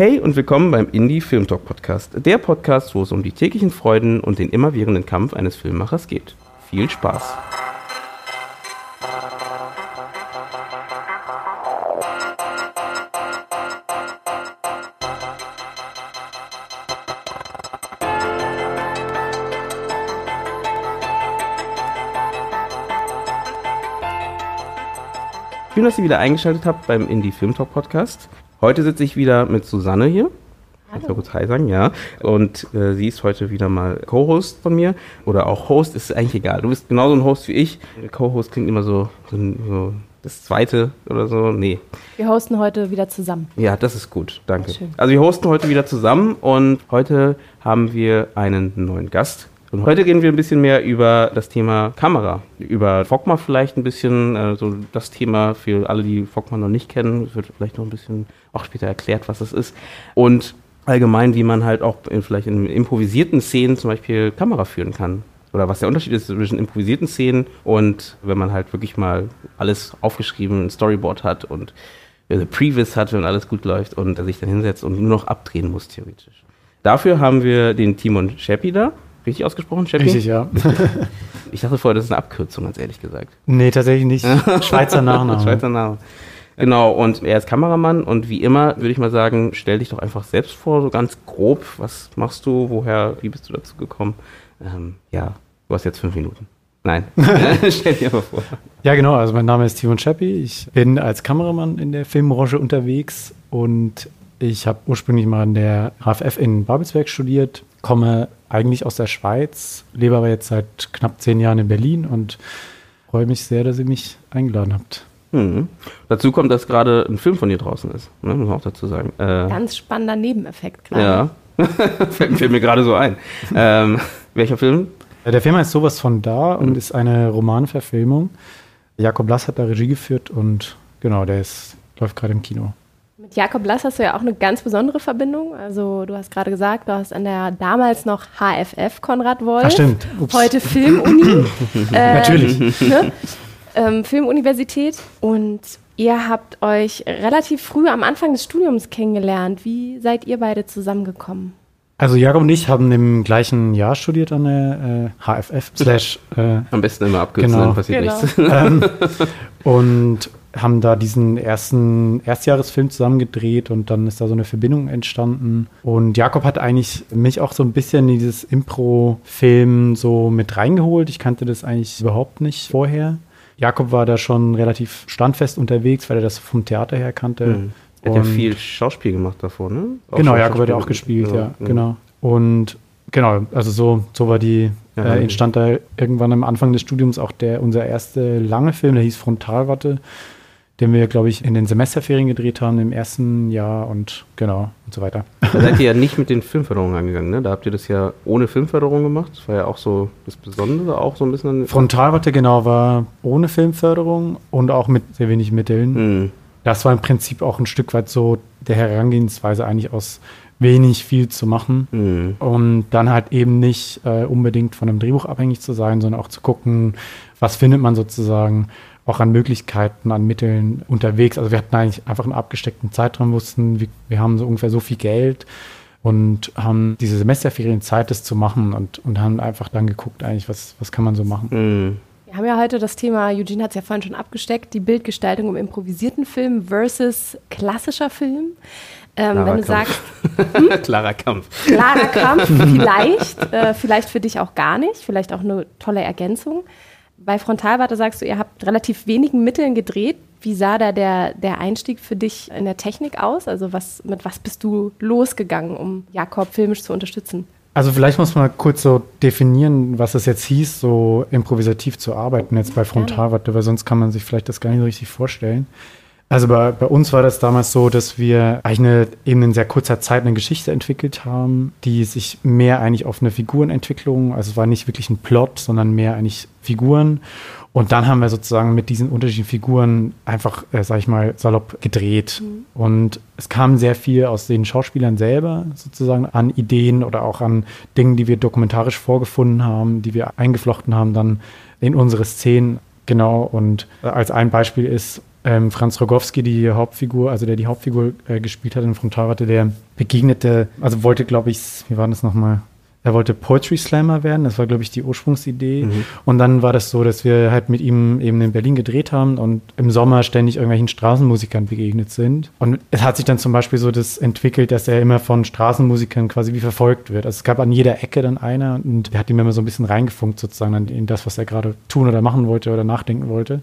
Hey und willkommen beim Indie Film Talk Podcast, der Podcast, wo es um die täglichen Freuden und den immerwährenden Kampf eines Filmemachers geht. Viel Spaß! Schön, dass ihr wieder eingeschaltet habt beim Indie Film Talk Podcast. Heute sitze ich wieder mit Susanne hier. Hallo. Mal kurz Hi sagen, ja. Und äh, sie ist heute wieder mal Co-Host von mir. Oder auch Host, ist eigentlich egal. Du bist genauso ein Host wie ich. Co-Host klingt immer so, so, so, das zweite oder so. Nee. Wir hosten heute wieder zusammen. Ja, das ist gut. Danke. Also wir hosten heute wieder zusammen und heute haben wir einen neuen Gast. Und heute reden wir ein bisschen mehr über das Thema Kamera, über Fogma vielleicht ein bisschen, also das Thema für alle, die Fogma noch nicht kennen, es wird vielleicht noch ein bisschen auch später erklärt, was das ist. Und allgemein, wie man halt auch in, vielleicht in improvisierten Szenen zum Beispiel Kamera führen kann. Oder was der Unterschied ist zwischen improvisierten Szenen und wenn man halt wirklich mal alles aufgeschrieben, ein Storyboard hat und eine Previs hat, wenn alles gut läuft und sich dann hinsetzt und nur noch abdrehen muss, theoretisch. Dafür haben wir den Timon Scheppi da. Richtig ausgesprochen, Scheppi? Richtig, ja. ich dachte vorher, das ist eine Abkürzung, ganz ehrlich gesagt. Nee, tatsächlich nicht. Schweizer Nachname. Schweizer Name. Genau, und er ist Kameramann und wie immer würde ich mal sagen, stell dich doch einfach selbst vor, so ganz grob. Was machst du? Woher, wie bist du dazu gekommen? Ähm, ja, du hast jetzt fünf Minuten. Nein, stell dir mal vor. Ja, genau. Also mein Name ist Timon Scheppi. Ich bin als Kameramann in der Filmbranche unterwegs und ich habe ursprünglich mal in der HFF in Babelsberg studiert, komme eigentlich aus der Schweiz, lebe aber jetzt seit knapp zehn Jahren in Berlin und freue mich sehr, dass ihr mich eingeladen habt. Mhm. Dazu kommt, dass gerade ein Film von dir draußen ist, ne? muss man auch dazu sagen. Äh, Ganz spannender Nebeneffekt gerade. Ja, fällt, fällt, mir gerade so ein. Ähm, welcher Film? Der Film heißt sowas von da und mhm. ist eine Romanverfilmung. Jakob Lass hat da Regie geführt und genau, der ist, läuft gerade im Kino. Mit Jakob Lass hast du ja auch eine ganz besondere Verbindung. Also du hast gerade gesagt, du hast an der damals noch HFF Konrad Wolf. Ach stimmt. Ups. Heute Filmuni. äh, Natürlich. Ne? Ähm, Filmuniversität. Und ihr habt euch relativ früh am Anfang des Studiums kennengelernt. Wie seid ihr beide zusammengekommen? Also Jakob und ich haben im gleichen Jahr studiert an der äh, HFF. Slash, äh, Am besten immer abkürzen, genau. dann passiert genau. nichts. Ähm, und haben da diesen ersten Erstjahresfilm zusammen gedreht und dann ist da so eine Verbindung entstanden. Und Jakob hat eigentlich mich auch so ein bisschen in dieses Impro-Film so mit reingeholt. Ich kannte das eigentlich überhaupt nicht vorher. Jakob war da schon relativ standfest unterwegs, weil er das vom Theater her kannte. Mhm. Er hat ja viel Schauspiel gemacht davor, ne? Auch genau, Jakob hat ja auch gespielt, ja, ja, genau. Und genau, also so, so war die, ja, äh, entstand da irgendwann am Anfang des Studiums auch der, unser erster lange Film, der hieß Frontalwatte den wir, glaube ich, in den Semesterferien gedreht haben im ersten Jahr und genau und so weiter. Da seid ihr ja nicht mit den Filmförderungen angegangen, ne? Da habt ihr das ja ohne Filmförderung gemacht. Das war ja auch so das Besondere, auch so ein bisschen. Frontalwatte, genau, war ohne Filmförderung und auch mit sehr wenig Mitteln. Mhm. Das war im Prinzip auch ein Stück weit so der Herangehensweise eigentlich aus wenig viel zu machen mhm. und dann halt eben nicht äh, unbedingt von einem Drehbuch abhängig zu sein, sondern auch zu gucken, was findet man sozusagen auch an Möglichkeiten, an Mitteln unterwegs. Also wir hatten eigentlich einfach einen abgesteckten Zeitraum, wussten, wir, wir haben so ungefähr so viel Geld und haben diese Semesterferien Zeit, das zu machen und, und haben einfach dann geguckt, eigentlich, was, was kann man so machen. Mhm. Wir haben ja heute das Thema, Eugene hat es ja vorhin schon abgesteckt, die Bildgestaltung im improvisierten Film versus klassischer Film. Ähm, wenn du Kampf. sagst, hm? klarer Kampf. Klarer Kampf, vielleicht, äh, vielleicht für dich auch gar nicht, vielleicht auch eine tolle Ergänzung. Bei Frontalwarte sagst du, ihr habt relativ wenigen Mitteln gedreht. Wie sah da der, der Einstieg für dich in der Technik aus? Also was, mit was bist du losgegangen, um Jakob filmisch zu unterstützen? Also vielleicht muss man kurz so definieren, was es jetzt hieß, so improvisativ zu arbeiten jetzt bei Frontalwarte, weil sonst kann man sich vielleicht das gar nicht so richtig vorstellen. Also bei, bei uns war das damals so, dass wir eigentlich eine, eben in sehr kurzer Zeit eine Geschichte entwickelt haben, die sich mehr eigentlich auf eine Figurenentwicklung, also es war nicht wirklich ein Plot, sondern mehr eigentlich Figuren. Und dann haben wir sozusagen mit diesen unterschiedlichen Figuren einfach, äh, sag ich mal, salopp gedreht. Mhm. Und es kam sehr viel aus den Schauspielern selber sozusagen an Ideen oder auch an Dingen, die wir dokumentarisch vorgefunden haben, die wir eingeflochten haben dann in unsere Szenen. Genau. Und als ein Beispiel ist, ähm, Franz Rogowski, die Hauptfigur, also der die Hauptfigur äh, gespielt hat in Frontalwarte, der begegnete, also wollte, glaube ich, wie war das nochmal? Er wollte Poetry Slammer werden, das war, glaube ich, die Ursprungsidee. Mhm. Und dann war das so, dass wir halt mit ihm eben in Berlin gedreht haben und im Sommer ständig irgendwelchen Straßenmusikern begegnet sind. Und es hat sich dann zum Beispiel so das entwickelt, dass er immer von Straßenmusikern quasi wie verfolgt wird. Also es gab an jeder Ecke dann einer und der hat ihm immer so ein bisschen reingefunkt sozusagen in das, was er gerade tun oder machen wollte oder nachdenken wollte.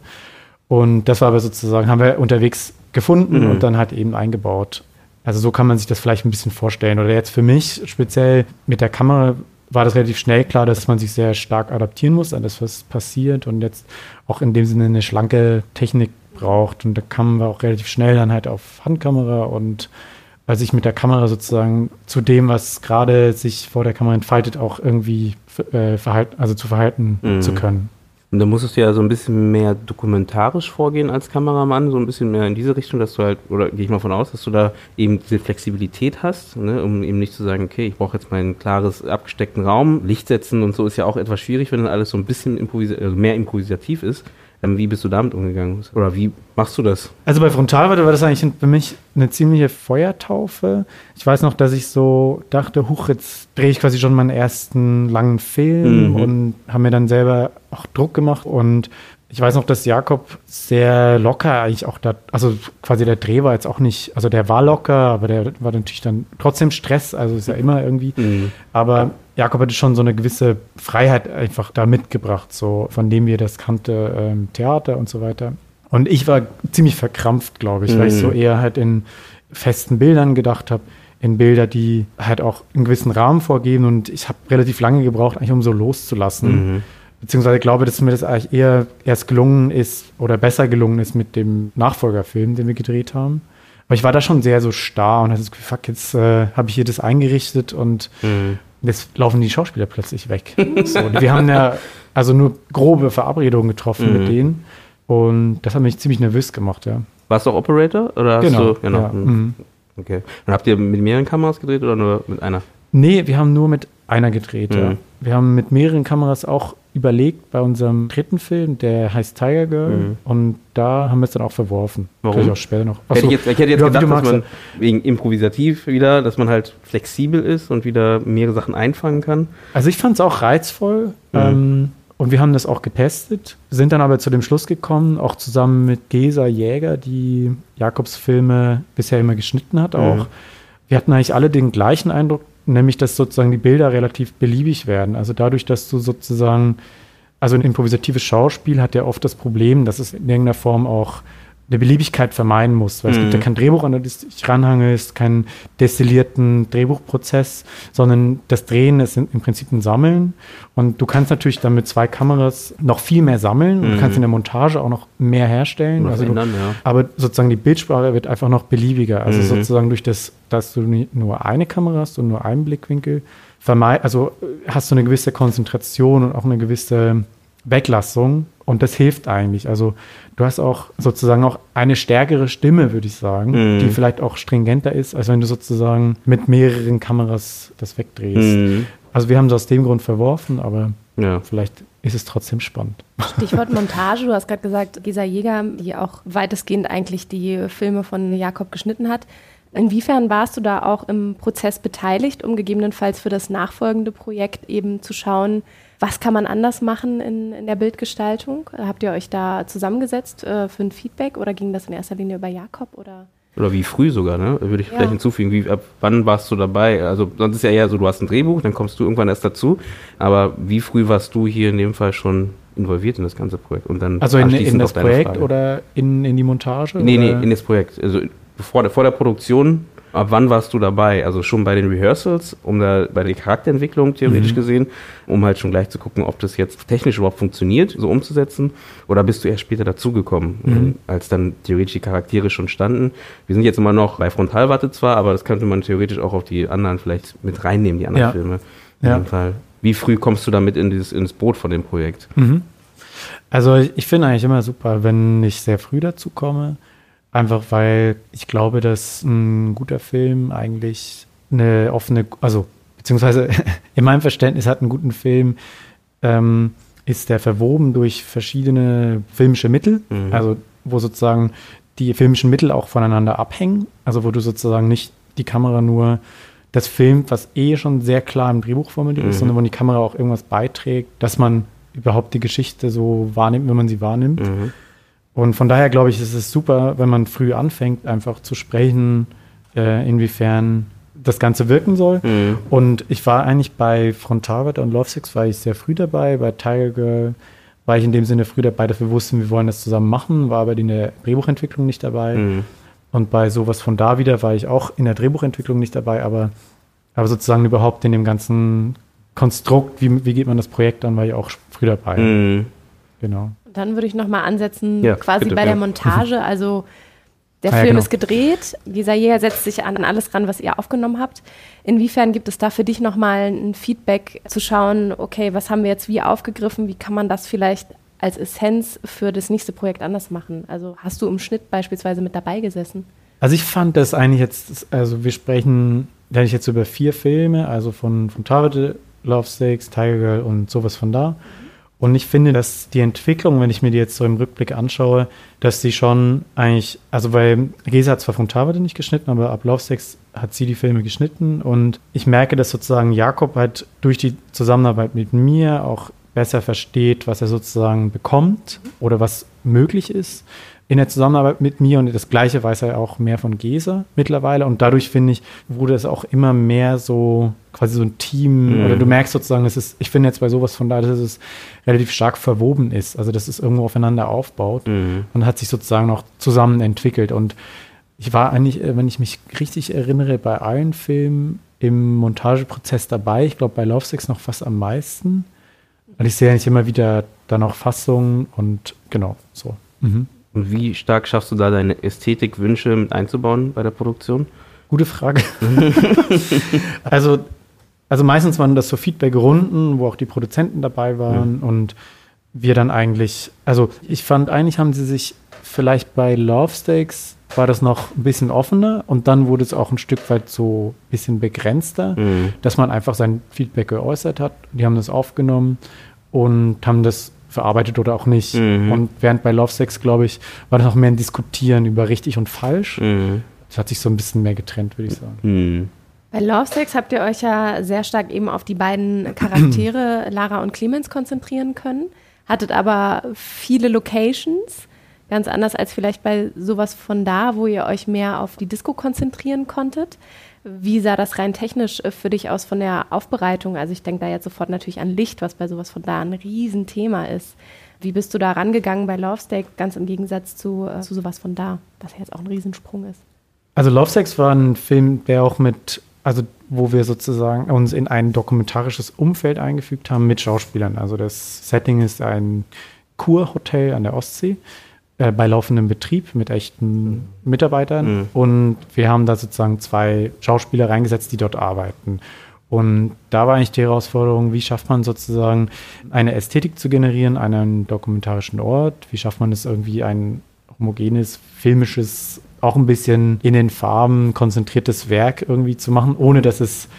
Und das war aber sozusagen, haben wir unterwegs gefunden mhm. und dann halt eben eingebaut. Also so kann man sich das vielleicht ein bisschen vorstellen. Oder jetzt für mich speziell mit der Kamera war das relativ schnell klar, dass man sich sehr stark adaptieren muss an das, was passiert und jetzt auch in dem Sinne eine schlanke Technik braucht. Und da kamen wir auch relativ schnell dann halt auf Handkamera und weil sich mit der Kamera sozusagen zu dem, was gerade sich vor der Kamera entfaltet, auch irgendwie äh, verhalten, also zu verhalten mhm. zu können. Und da musstest du ja so ein bisschen mehr dokumentarisch vorgehen als Kameramann, so ein bisschen mehr in diese Richtung, dass du halt, oder gehe ich mal von aus, dass du da eben diese Flexibilität hast, ne, um eben nicht zu sagen, okay, ich brauche jetzt meinen klares, abgesteckten Raum. Licht setzen und so ist ja auch etwas schwierig, wenn dann alles so ein bisschen improvisi also mehr improvisativ ist. Ähm, wie bist du damit umgegangen? Oder wie machst du das? Also bei Frontalweite war das eigentlich für mich eine ziemliche Feuertaufe. Ich weiß noch, dass ich so dachte, huch, jetzt drehe ich quasi schon meinen ersten langen Film mhm. und habe mir dann selber auch Druck gemacht und ich weiß noch, dass Jakob sehr locker eigentlich auch da, also quasi der Dreh war jetzt auch nicht, also der war locker, aber der war natürlich dann trotzdem Stress, also ist ja immer irgendwie. Mhm. Aber Jakob hatte schon so eine gewisse Freiheit einfach da mitgebracht, so von dem wir das kannte, ähm, Theater und so weiter. Und ich war ziemlich verkrampft, glaube ich, mhm. weil ich so eher halt in festen Bildern gedacht habe, in Bilder, die halt auch einen gewissen Rahmen vorgeben. Und ich habe relativ lange gebraucht, eigentlich um so loszulassen. Mhm. Beziehungsweise glaube, dass mir das eigentlich eher erst gelungen ist oder besser gelungen ist mit dem Nachfolgerfilm, den wir gedreht haben. Aber ich war da schon sehr so starr und hatte das Gefühl, fuck, jetzt äh, habe ich hier das eingerichtet und mhm. Jetzt laufen die Schauspieler plötzlich weg. so, wir haben ja also nur grobe Verabredungen getroffen mhm. mit denen. Und das hat mich ziemlich nervös gemacht, ja. Warst du auch Operator? Oder genau. Du, genau. Ja. Mhm. mhm. Okay. Und habt ihr mit mehreren Kameras gedreht oder nur mit einer? Nee, wir haben nur mit einer gedreht, mhm. ja. Wir haben mit mehreren Kameras auch überlegt bei unserem dritten Film, der heißt Tiger Girl. Mhm. Und da haben wir es dann auch verworfen. Warum? Ich auch später noch. Achso, hätte ich, jetzt, ich hätte jetzt ja, gedacht, dass man wegen improvisativ wieder, dass man halt flexibel ist und wieder mehrere Sachen einfangen kann. Also ich fand es auch reizvoll. Mhm. Ähm, und wir haben das auch getestet, sind dann aber zu dem Schluss gekommen, auch zusammen mit Gesa Jäger, die Jakobs Filme bisher immer geschnitten hat, auch. Mhm. Wir hatten eigentlich alle den gleichen Eindruck, nämlich dass sozusagen die Bilder relativ beliebig werden. Also dadurch, dass du sozusagen, also ein improvisatives Schauspiel hat ja oft das Problem, dass es in irgendeiner Form auch eine Beliebigkeit vermeiden muss, weil mhm. es gibt ja mhm. kein Drehbuch, an das du dich ranhangelst, keinen destillierten Drehbuchprozess, sondern das Drehen ist im Prinzip ein Sammeln und du kannst natürlich dann mit zwei Kameras noch viel mehr sammeln mhm. du kannst in der Montage auch noch mehr herstellen. Also ändern, du, ja. Aber sozusagen die Bildsprache wird einfach noch beliebiger. Also mhm. sozusagen durch das, dass du nur eine Kamera hast und nur einen Blickwinkel, vermeid, also hast du eine gewisse Konzentration und auch eine gewisse Weglassung und das hilft eigentlich. Also du hast auch sozusagen auch eine stärkere Stimme, würde ich sagen, mm. die vielleicht auch stringenter ist, als wenn du sozusagen mit mehreren Kameras das wegdrehst. Mm. Also wir haben es aus dem Grund verworfen, aber ja. vielleicht ist es trotzdem spannend. Stichwort Montage, du hast gerade gesagt, Gesa Jäger, die auch weitestgehend eigentlich die Filme von Jakob geschnitten hat. Inwiefern warst du da auch im Prozess beteiligt, um gegebenenfalls für das nachfolgende Projekt eben zu schauen, was kann man anders machen in, in der Bildgestaltung? Habt ihr euch da zusammengesetzt äh, für ein Feedback oder ging das in erster Linie über Jakob oder? Oder wie früh sogar, ne? Würde ich ja. vielleicht hinzufügen. Wie, ab wann warst du dabei? Also sonst ist ja eher so, du hast ein Drehbuch, dann kommst du irgendwann erst dazu. Aber wie früh warst du hier in dem Fall schon involviert in das ganze Projekt? Und dann also in, in das Projekt Frage. oder in, in die Montage? Nee, oder? nee, in das Projekt. Also bevor der, vor der Produktion Ab wann warst du dabei? Also schon bei den Rehearsals, um da bei der Charakterentwicklung theoretisch mhm. gesehen, um halt schon gleich zu gucken, ob das jetzt technisch überhaupt funktioniert, so umzusetzen, oder bist du erst später dazugekommen, mhm. als dann theoretisch die Charaktere schon standen? Wir sind jetzt immer noch bei Frontalwarte zwar, aber das könnte man theoretisch auch auf die anderen vielleicht mit reinnehmen, die anderen ja. Filme. In ja. Fall. Wie früh kommst du damit in dieses, ins Boot von dem Projekt? Mhm. Also ich finde eigentlich immer super, wenn ich sehr früh dazu komme Einfach weil ich glaube, dass ein guter Film eigentlich eine offene, also beziehungsweise in meinem Verständnis hat einen guten Film, ähm, ist der verwoben durch verschiedene filmische Mittel. Mhm. Also wo sozusagen die filmischen Mittel auch voneinander abhängen. Also wo du sozusagen nicht die Kamera nur das filmt, was eh schon sehr klar im Drehbuch formuliert mhm. ist, sondern wo die Kamera auch irgendwas beiträgt, dass man überhaupt die Geschichte so wahrnimmt, wenn man sie wahrnimmt. Mhm. Und von daher glaube ich, ist es super, wenn man früh anfängt, einfach zu sprechen, äh, inwiefern das Ganze wirken soll. Mhm. Und ich war eigentlich bei Frontalwater und Love Six war ich sehr früh dabei. Bei Tiger Girl war ich in dem Sinne früh dabei, dass wir wussten, wir wollen das zusammen machen, war aber in der Drehbuchentwicklung nicht dabei. Mhm. Und bei sowas von da wieder war ich auch in der Drehbuchentwicklung nicht dabei, aber, aber sozusagen überhaupt in dem ganzen Konstrukt, wie, wie geht man das Projekt an, war ich auch früh dabei. Mhm. Genau. Dann würde ich nochmal ansetzen, ja, quasi bitte, bei der Montage. Also der ah, Film ja, genau. ist gedreht, dieser Jäger setzt sich an alles ran, was ihr aufgenommen habt. Inwiefern gibt es da für dich nochmal ein Feedback zu schauen, okay, was haben wir jetzt wie aufgegriffen, wie kann man das vielleicht als Essenz für das nächste Projekt anders machen? Also hast du im Schnitt beispielsweise mit dabei gesessen? Also ich fand das eigentlich jetzt, also wir sprechen, da ich jetzt über vier Filme, also von, von Target, Love Stakes, Tiger Girl und sowas von da. Und ich finde, dass die Entwicklung, wenn ich mir die jetzt so im Rückblick anschaue, dass sie schon eigentlich, also weil Gesa hat zwar von Tavade nicht geschnitten, aber ab Love Sex hat sie die Filme geschnitten. Und ich merke, dass sozusagen Jakob halt durch die Zusammenarbeit mit mir auch besser versteht, was er sozusagen bekommt oder was möglich ist in der Zusammenarbeit mit mir und das Gleiche weiß er auch mehr von Gesa mittlerweile und dadurch finde ich, wurde es auch immer mehr so quasi so ein Team mhm. oder du merkst sozusagen, dass es, ich finde jetzt bei sowas von da, dass es relativ stark verwoben ist, also dass es irgendwo aufeinander aufbaut mhm. und hat sich sozusagen noch zusammen entwickelt und ich war eigentlich, äh, wenn ich mich richtig erinnere, bei allen Filmen im Montageprozess dabei. Ich glaube, bei Love Sex noch fast am meisten. Weil ich sehe eigentlich immer wieder da noch Fassungen und genau, so. Mhm. Und wie stark schaffst du da deine Ästhetikwünsche mit einzubauen bei der Produktion? Gute Frage. also, also meistens waren das so Feedback-Runden, wo auch die Produzenten dabei waren ja. und wir dann eigentlich, also ich fand eigentlich haben sie sich vielleicht bei Love Stakes war das noch ein bisschen offener und dann wurde es auch ein Stück weit so ein bisschen begrenzter, mhm. dass man einfach sein Feedback geäußert hat. Die haben das aufgenommen und haben das verarbeitet oder auch nicht. Mhm. Und während bei Love Sex, glaube ich, war das noch mehr ein Diskutieren über richtig und falsch. Mhm. Das hat sich so ein bisschen mehr getrennt, würde ich sagen. Mhm. Bei Love Sex habt ihr euch ja sehr stark eben auf die beiden Charaktere Lara und Clemens konzentrieren können, hattet aber viele Locations, ganz anders als vielleicht bei sowas von da, wo ihr euch mehr auf die Disco konzentrieren konntet. Wie sah das rein technisch äh, für dich aus von der Aufbereitung? Also ich denke da jetzt sofort natürlich an Licht, was bei sowas von da ein Riesenthema ist. Wie bist du da rangegangen bei Love Steak, ganz im Gegensatz zu, äh, zu sowas von da, was ja jetzt auch ein Riesensprung ist? Also Love Sex war ein Film, der auch mit, also wo wir sozusagen uns in ein dokumentarisches Umfeld eingefügt haben mit Schauspielern. Also das Setting ist ein Kurhotel an der Ostsee äh, bei laufendem Betrieb mit echten Mitarbeitern. Mhm. Und wir haben da sozusagen zwei Schauspieler reingesetzt, die dort arbeiten. Und da war eigentlich die Herausforderung, wie schafft man sozusagen eine Ästhetik zu generieren, einen dokumentarischen Ort? Wie schafft man es irgendwie ein homogenes, filmisches, auch ein bisschen in den Farben konzentriertes Werk irgendwie zu machen, ohne dass es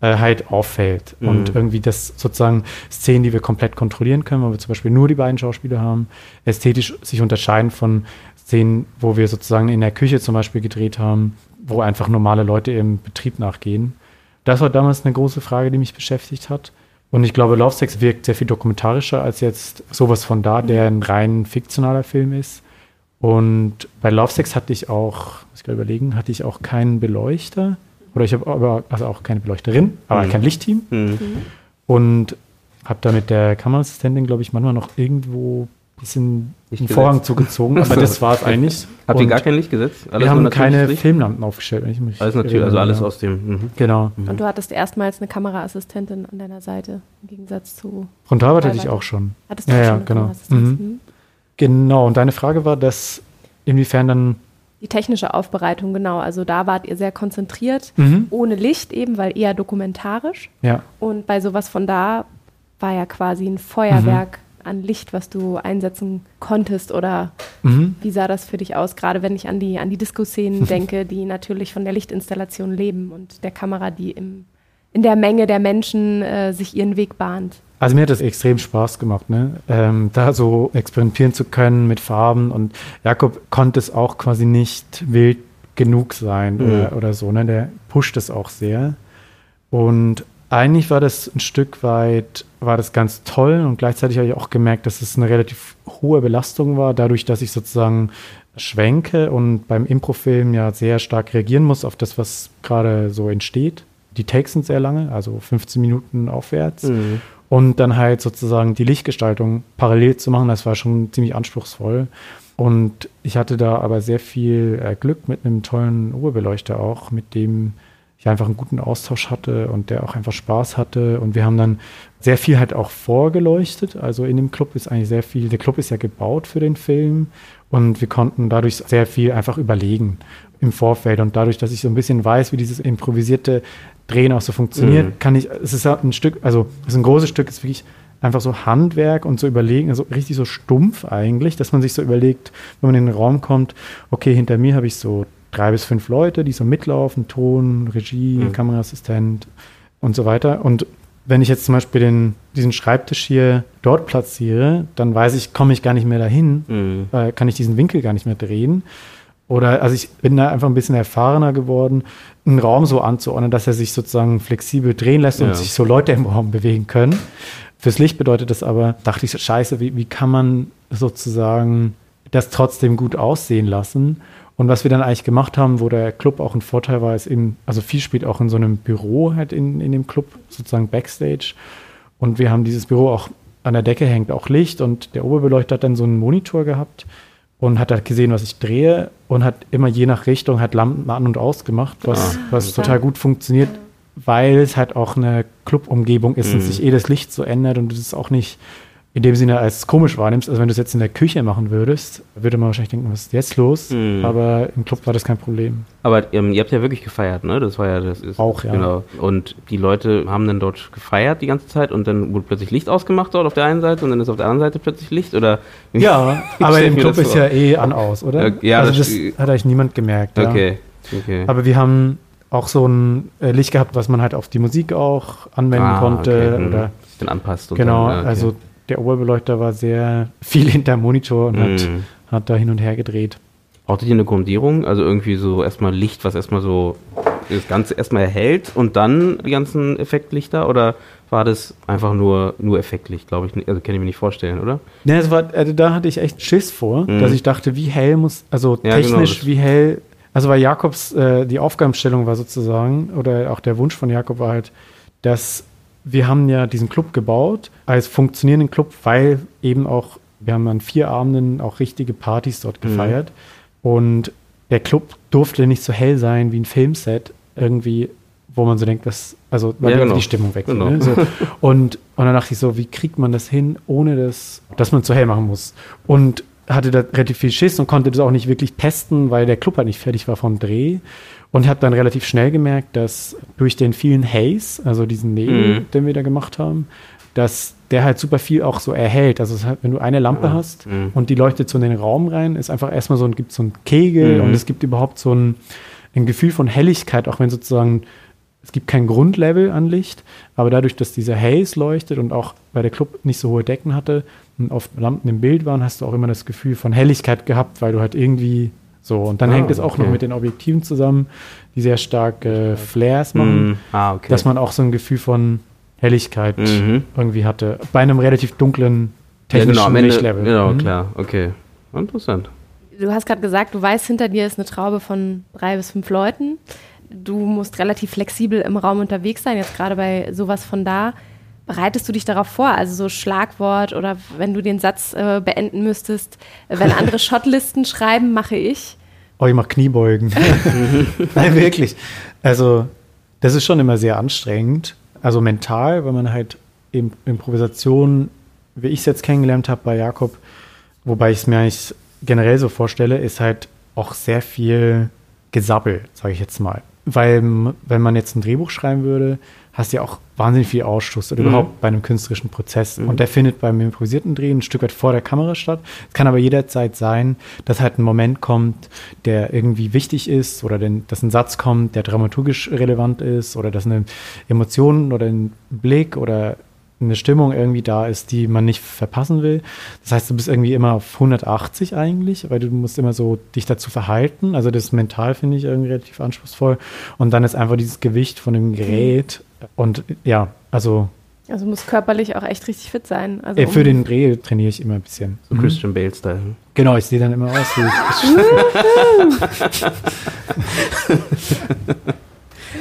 äh, halt auffällt. Mhm. Und irgendwie das sozusagen Szenen, die wir komplett kontrollieren können, wo wir zum Beispiel nur die beiden Schauspieler haben, ästhetisch sich unterscheiden von Szenen, wo wir sozusagen in der Küche zum Beispiel gedreht haben, wo einfach normale Leute im Betrieb nachgehen. Das war damals eine große Frage, die mich beschäftigt hat. Und ich glaube, Love Sex wirkt sehr viel dokumentarischer als jetzt sowas von da, der ein rein fiktionaler Film ist. Und bei Love Sex hatte ich auch, muss ich gerade überlegen, hatte ich auch keinen Beleuchter. Oder ich habe aber also auch keine Beleuchterin, aber mhm. kein Lichtteam. Mhm. Und habe da mit der Kameraassistentin, glaube ich, manchmal noch irgendwo ein bisschen den Vorhang zugezogen, aber das war es eigentlich. Habt ihr gar kein Licht gesetzt? Alles wir haben keine Licht? Filmlampen aufgestellt. Wenn ich mich alles natürlich, also alles aus dem. Mhm. Genau. Mhm. Und du hattest erstmals eine Kameraassistentin an deiner Seite, im Gegensatz zu. Frontalarbeit hatte ich auch schon. Hattest du ja, auch schon ja, genau. Mhm. Genau, und deine Frage war, dass inwiefern dann die technische Aufbereitung, genau. Also da wart ihr sehr konzentriert, mhm. ohne Licht eben, weil eher dokumentarisch. Ja. Und bei sowas von da war ja quasi ein Feuerwerk mhm. an Licht, was du einsetzen konntest. Oder mhm. wie sah das für dich aus? Gerade wenn ich an die, an die Disco-Szenen denke, die natürlich von der Lichtinstallation leben und der Kamera, die im, in der Menge der Menschen äh, sich ihren Weg bahnt. Also mir hat das extrem Spaß gemacht, ne? Ähm, da so experimentieren zu können mit Farben und Jakob konnte es auch quasi nicht wild genug sein mhm. oder, oder, so, ne? Der pusht es auch sehr. Und eigentlich war das ein Stück weit, war das ganz toll und gleichzeitig habe ich auch gemerkt, dass es eine relativ hohe Belastung war, dadurch, dass ich sozusagen schwenke und beim Improfilm ja sehr stark reagieren muss auf das, was gerade so entsteht. Die Takes sind sehr lange, also 15 Minuten aufwärts. Mhm. Und dann halt sozusagen die Lichtgestaltung parallel zu machen, das war schon ziemlich anspruchsvoll. Und ich hatte da aber sehr viel äh, Glück mit einem tollen Oberbeleuchter auch, mit dem ich einfach einen guten Austausch hatte und der auch einfach Spaß hatte. Und wir haben dann sehr viel halt auch vorgeleuchtet. Also in dem Club ist eigentlich sehr viel, der Club ist ja gebaut für den Film und wir konnten dadurch sehr viel einfach überlegen im Vorfeld. Und dadurch, dass ich so ein bisschen weiß, wie dieses improvisierte Drehen auch so funktioniert, mhm. kann ich, es ist ein Stück, also es ist ein großes Stück, ist wirklich einfach so Handwerk und so überlegen, also richtig so stumpf eigentlich, dass man sich so überlegt, wenn man in den Raum kommt, okay, hinter mir habe ich so drei bis fünf Leute, die so mitlaufen, Ton, Regie, mhm. Kameraassistent und so weiter. Und wenn ich jetzt zum Beispiel den, diesen Schreibtisch hier dort platziere, dann weiß ich, komme ich gar nicht mehr dahin, mhm. äh, kann ich diesen Winkel gar nicht mehr drehen. Oder also ich bin da einfach ein bisschen erfahrener geworden, einen Raum so anzuordnen, dass er sich sozusagen flexibel drehen lässt und sich so Leute im Raum bewegen können. Fürs Licht bedeutet das aber, dachte ich, scheiße, wie, wie kann man sozusagen das trotzdem gut aussehen lassen? Und was wir dann eigentlich gemacht haben, wo der Club auch ein Vorteil war, ist eben, also viel spielt auch in so einem Büro halt in, in dem Club, sozusagen Backstage. Und wir haben dieses Büro auch an der Decke hängt auch Licht und der Oberbeleuchter hat dann so einen Monitor gehabt und hat halt gesehen, was ich drehe und hat immer je nach Richtung halt Lampen an und aus gemacht, was, ah, was total gut funktioniert, weil es halt auch eine Clubumgebung ist mhm. und sich eh das Licht so ändert und es ist auch nicht in dem Sinne als komisch wahrnimmst. Also wenn du es jetzt in der Küche machen würdest, würde man wahrscheinlich denken, was ist jetzt los? Mhm. Aber im Club war das kein Problem. Aber ähm, ihr habt ja wirklich gefeiert, ne? Das war ja das ist auch ja. Genau. Und die Leute haben dann dort gefeiert die ganze Zeit und dann wurde plötzlich Licht ausgemacht dort auf der einen Seite und dann ist auf der anderen Seite plötzlich Licht oder? Ja, aber im Club ist ja eh an aus, oder? Ja, also das, das hat eigentlich niemand gemerkt. Okay. Ja. okay. Aber wir haben auch so ein äh, Licht gehabt, was man halt auf die Musik auch anwenden ah, konnte okay. Mhm. oder dann anpasst. genau, dann, ja, okay. also der Oberbeleuchter war sehr viel hinter Monitor und mm. hat, mhm. hat da hin und her gedreht. Brauchtet ihr eine Grundierung? Also irgendwie so erstmal Licht, was erstmal so das Ganze erstmal erhält und dann die ganzen Effektlichter? Oder war das einfach nur, nur Effektlicht, glaube ich? Also kann ich mir nicht vorstellen, oder? Ne, es war, also da hatte ich echt Schiss vor, mhm. dass ich dachte, wie hell muss, also ja, genau, technisch, genau, wie hell, also weil Jakobs, äh, die Aufgabenstellung war sozusagen, oder auch der Wunsch von Jakob war halt, dass wir haben ja diesen Club gebaut als funktionierenden Club, weil eben auch, wir haben an vier Abenden auch richtige Partys dort mhm. gefeiert. Mhm. Und der Club durfte nicht so hell sein wie ein Filmset, irgendwie, wo man so denkt, dass, also weil ja, genau. die Stimmung wechselt. Genau. Ne? So. Und, und dann dachte ich so, wie kriegt man das hin, ohne das, dass man so hell machen muss? Und hatte da relativ viel Schiss und konnte das auch nicht wirklich testen, weil der Club halt nicht fertig war vom Dreh. Und habe dann relativ schnell gemerkt, dass durch den vielen Haze, also diesen Nebel, mhm. den wir da gemacht haben, dass der halt super viel auch so erhält. Also halt, wenn du eine Lampe mhm. hast mhm. und die leuchtet so in den Raum rein, ist einfach erstmal so ein, gibt so ein Kegel und mhm. es gibt überhaupt so ein, ein Gefühl von Helligkeit, auch wenn sozusagen es gibt kein Grundlevel an Licht, aber dadurch, dass dieser Haze leuchtet und auch weil der Club nicht so hohe Decken hatte und oft Lampen im Bild waren, hast du auch immer das Gefühl von Helligkeit gehabt, weil du halt irgendwie so, und dann ah, hängt es auch okay. noch mit den Objektiven zusammen, die sehr stark äh, Flares machen, mm, ah, okay. dass man auch so ein Gefühl von Helligkeit mhm. irgendwie hatte. Bei einem relativ dunklen technischen ja, genau, Lichtlevel. Genau, mhm. klar, okay. Interessant. Du hast gerade gesagt, du weißt, hinter dir ist eine Traube von drei bis fünf Leuten. Du musst relativ flexibel im Raum unterwegs sein, jetzt gerade bei sowas von da. Bereitest du dich darauf vor? Also so Schlagwort oder wenn du den Satz äh, beenden müsstest, wenn andere Shotlisten schreiben, mache ich. Oh, ich mache Kniebeugen. Nein, wirklich. Also das ist schon immer sehr anstrengend. Also mental, weil man halt eben Improvisation, wie ich es jetzt kennengelernt habe bei Jakob, wobei ich es mir eigentlich generell so vorstelle, ist halt auch sehr viel Gesabbel, sage ich jetzt mal. Weil wenn man jetzt ein Drehbuch schreiben würde, hast du ja auch wahnsinnig viel Ausstoß oder mhm. überhaupt bei einem künstlerischen Prozess. Mhm. Und der findet beim improvisierten Drehen ein Stück weit vor der Kamera statt. Es kann aber jederzeit sein, dass halt ein Moment kommt, der irgendwie wichtig ist oder den, dass ein Satz kommt, der dramaturgisch relevant ist oder dass eine Emotion oder ein Blick oder eine Stimmung irgendwie da ist, die man nicht verpassen will. Das heißt, du bist irgendwie immer auf 180 eigentlich, weil du musst immer so dich dazu verhalten. Also das mental finde ich irgendwie relativ anspruchsvoll. Und dann ist einfach dieses Gewicht von dem Gerät und ja, also also muss körperlich auch echt richtig fit sein. Also äh, für um den Dreh trainiere ich immer ein bisschen. So mhm. Christian Bale-Style. Genau, ich sehe dann immer aus wie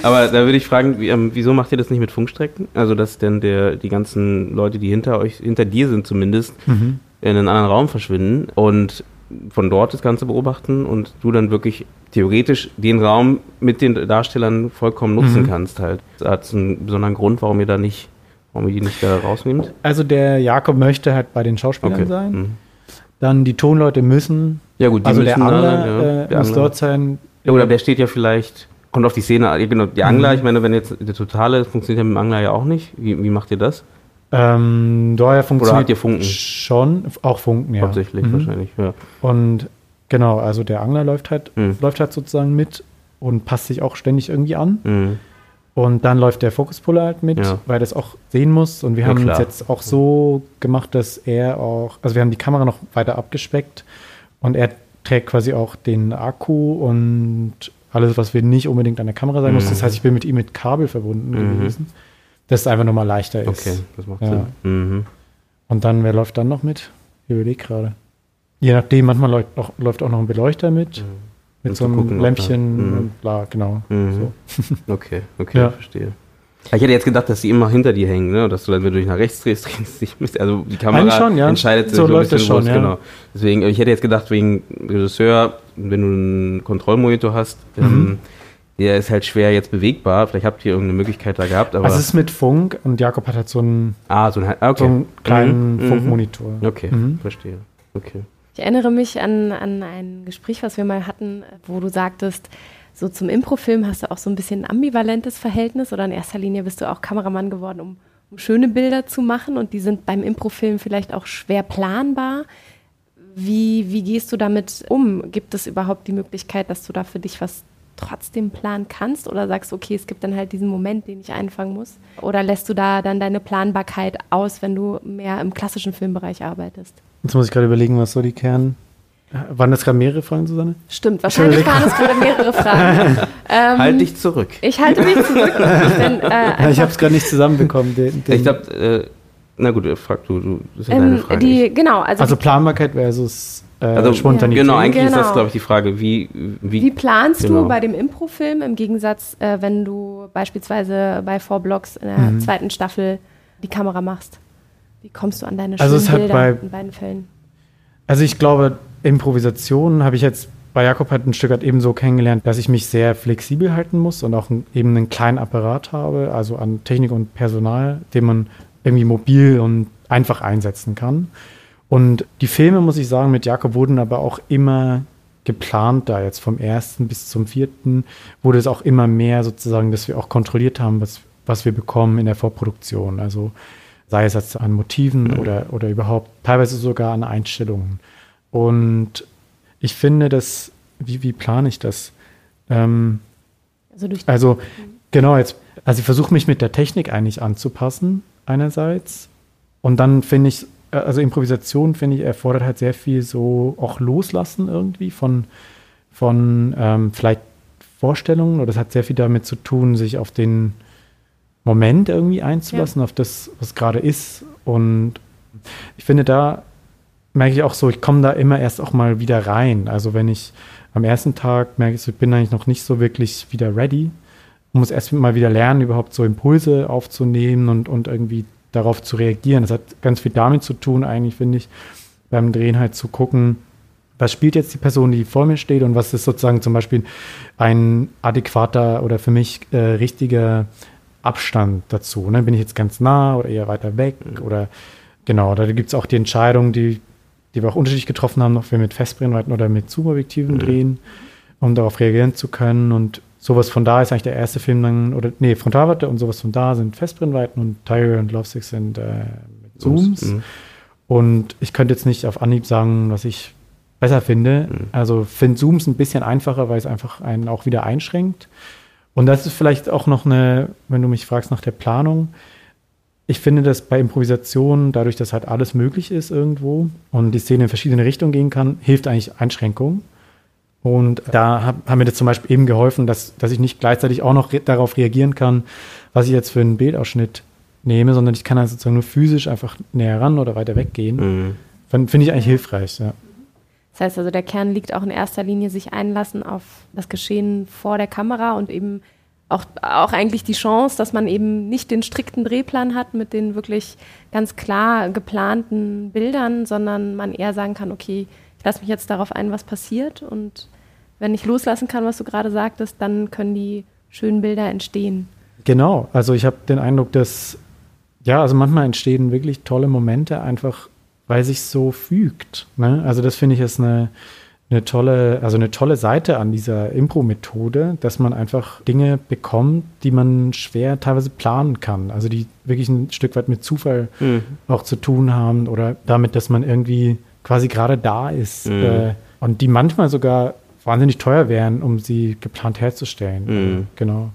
Aber da würde ich fragen, wie, ähm, wieso macht ihr das nicht mit Funkstrecken? Also, dass denn der, die ganzen Leute, die hinter euch, hinter dir sind zumindest, mhm. in einen anderen Raum verschwinden und von dort das Ganze beobachten und du dann wirklich theoretisch den Raum mit den Darstellern vollkommen nutzen mhm. kannst halt. Hat es einen besonderen Grund, warum ihr da nicht, warum ihr die nicht da rausnehmt? Also der Jakob möchte halt bei den Schauspielern okay. sein. Mhm. Dann die Tonleute müssen. Ja gut, die also müssen der Angler, da, ja, äh, der muss Angler. dort sein. Ja, oder der steht ja vielleicht kommt auf die Szene, genau, die Angler, mhm. ich meine, wenn jetzt der totale, funktioniert ja mit dem Angler ja auch nicht. Wie, wie macht ihr das? Ähm, daher funktioniert Oder habt ihr Funken? Schon, auch Funken, ja. Hauptsächlich mhm. wahrscheinlich, ja. Und genau, also der Angler läuft halt, mhm. läuft halt sozusagen mit und passt sich auch ständig irgendwie an. Mhm. Und dann läuft der Fokuspuller halt mit, ja. weil das auch sehen muss. Und wir ja, haben es jetzt auch so gemacht, dass er auch, also wir haben die Kamera noch weiter abgespeckt und er trägt quasi auch den Akku und alles, was wir nicht unbedingt an der Kamera sein mhm. muss. Das heißt, ich bin mit ihm mit Kabel verbunden mhm. gewesen, dass es einfach nochmal leichter ist. Okay, das macht ja. Sinn. Mhm. Und dann, wer läuft dann noch mit? Ich überlege gerade. Je nachdem, manchmal läuft auch, läuft auch noch ein Beleuchter mit. Mhm. Mit so einem gucken, Lämpchen mhm. und bla, genau. Mhm. So. Okay, okay, ja. verstehe. Ich hätte jetzt gedacht, dass die immer hinter dir hängen, ne? dass du dann, wenn du dich nach rechts drehst, drehst dich, also die Kamera schon, ja. entscheidet sich so, so läuft ein bisschen, schon, ja. genau. Deswegen, ich hätte jetzt gedacht, wegen Regisseur, wenn du einen Kontrollmonitor hast, mhm. ähm, der ist halt schwer jetzt bewegbar. Vielleicht habt ihr irgendeine Möglichkeit da gehabt. Aber also es ist mit Funk und Jakob hat halt so einen, ah, so einen, okay. so einen kleinen mhm. Funkmonitor. Okay, mhm. verstehe. Okay. Ich erinnere mich an, an ein Gespräch, was wir mal hatten, wo du sagtest, so zum Improfilm hast du auch so ein bisschen ein ambivalentes Verhältnis oder in erster Linie bist du auch Kameramann geworden, um, um schöne Bilder zu machen und die sind beim Improfilm vielleicht auch schwer planbar. Wie, wie gehst du damit um? Gibt es überhaupt die Möglichkeit, dass du da für dich was trotzdem planen kannst oder sagst, okay, es gibt dann halt diesen Moment, den ich einfangen muss? Oder lässt du da dann deine Planbarkeit aus, wenn du mehr im klassischen Filmbereich arbeitest? Jetzt muss ich gerade überlegen, was so die Kern, waren das gerade mehrere Fragen, Susanne? Stimmt, wahrscheinlich waren es gerade mehrere Fragen. ähm, halt dich zurück. Ich halte mich zurück. Ich, bin, äh, ich habe es gerade nicht zusammenbekommen. Den, den ich glaube, äh, na gut, frag du, du das ist ja ähm, deine Frage. Die, genau, also, also Planbarkeit versus äh, also, Spontanität. Genau, eigentlich genau. ist das, genau. glaube ich, die Frage, wie... Wie, wie planst genau. du bei dem Improfilm im Gegensatz, äh, wenn du beispielsweise bei Four Blocks in der mhm. zweiten Staffel die Kamera machst? Wie kommst du an deine also schönen Bilder bei, in beiden Fällen? Also ich glaube, Improvisation habe ich jetzt bei Jakob halt ein Stück weit eben so kennengelernt, dass ich mich sehr flexibel halten muss und auch eben einen kleinen Apparat habe, also an Technik und Personal, den man irgendwie mobil und einfach einsetzen kann. Und die Filme, muss ich sagen, mit Jakob wurden aber auch immer geplant da jetzt vom ersten bis zum vierten wurde es auch immer mehr sozusagen, dass wir auch kontrolliert haben, was, was wir bekommen in der Vorproduktion. Also sei es jetzt an Motiven oder, oder überhaupt teilweise sogar an Einstellungen. Und ich finde, dass, wie, wie plane ich das? Ähm, also, also genau, jetzt, also ich versuche mich mit der Technik eigentlich anzupassen, einerseits. Und dann finde ich, äh, also Improvisation, finde ich, erfordert halt sehr viel so auch Loslassen irgendwie von, von ähm, vielleicht Vorstellungen oder es hat sehr viel damit zu tun, sich auf den Moment irgendwie einzulassen, ja. auf das, was gerade ist. Und ich finde, da merke ich auch so, ich komme da immer erst auch mal wieder rein. Also wenn ich am ersten Tag merke, ich bin eigentlich noch nicht so wirklich wieder ready, muss erst mal wieder lernen, überhaupt so Impulse aufzunehmen und, und irgendwie darauf zu reagieren. Das hat ganz viel damit zu tun, eigentlich, finde ich, beim Drehen halt zu gucken, was spielt jetzt die Person, die vor mir steht und was ist sozusagen zum Beispiel ein adäquater oder für mich äh, richtiger Abstand dazu. Ne? Bin ich jetzt ganz nah oder eher weiter weg? Oder genau, da gibt es auch die Entscheidung, die die wir auch unterschiedlich getroffen haben, ob wir mit Festbrennweiten oder mit Zoomobjektiven mhm. drehen, um darauf reagieren zu können. Und sowas von da ist eigentlich der erste Film dann, oder nee, Frontalweite und sowas von da sind Festbrennweiten und Tiger und Lovesick sind äh, Zooms. Mhm. Und ich könnte jetzt nicht auf Anhieb sagen, was ich besser finde. Mhm. Also finde Zooms ein bisschen einfacher, weil es einfach einen auch wieder einschränkt. Und das ist vielleicht auch noch eine, wenn du mich fragst nach der Planung, ich finde, dass bei Improvisation, dadurch, dass halt alles möglich ist irgendwo und die Szene in verschiedene Richtungen gehen kann, hilft eigentlich Einschränkung. Und da hab, haben mir das zum Beispiel eben geholfen, dass, dass ich nicht gleichzeitig auch noch re darauf reagieren kann, was ich jetzt für einen Bildausschnitt nehme, sondern ich kann halt sozusagen nur physisch einfach näher ran oder weiter weggehen. Mhm. Finde ich eigentlich hilfreich, ja. Das heißt also, der Kern liegt auch in erster Linie sich einlassen auf das Geschehen vor der Kamera und eben auch, auch eigentlich die Chance, dass man eben nicht den strikten Drehplan hat mit den wirklich ganz klar geplanten Bildern, sondern man eher sagen kann, okay, ich lasse mich jetzt darauf ein, was passiert und wenn ich loslassen kann, was du gerade sagtest, dann können die schönen Bilder entstehen. Genau, also ich habe den Eindruck, dass ja, also manchmal entstehen wirklich tolle Momente einfach, weil sich so fügt. Ne? Also das finde ich ist eine eine tolle, also eine tolle Seite an dieser Impro-Methode, dass man einfach Dinge bekommt, die man schwer teilweise planen kann. Also die wirklich ein Stück weit mit Zufall mhm. auch zu tun haben oder damit, dass man irgendwie quasi gerade da ist mhm. äh, und die manchmal sogar wahnsinnig teuer wären, um sie geplant herzustellen. Mhm. Genau.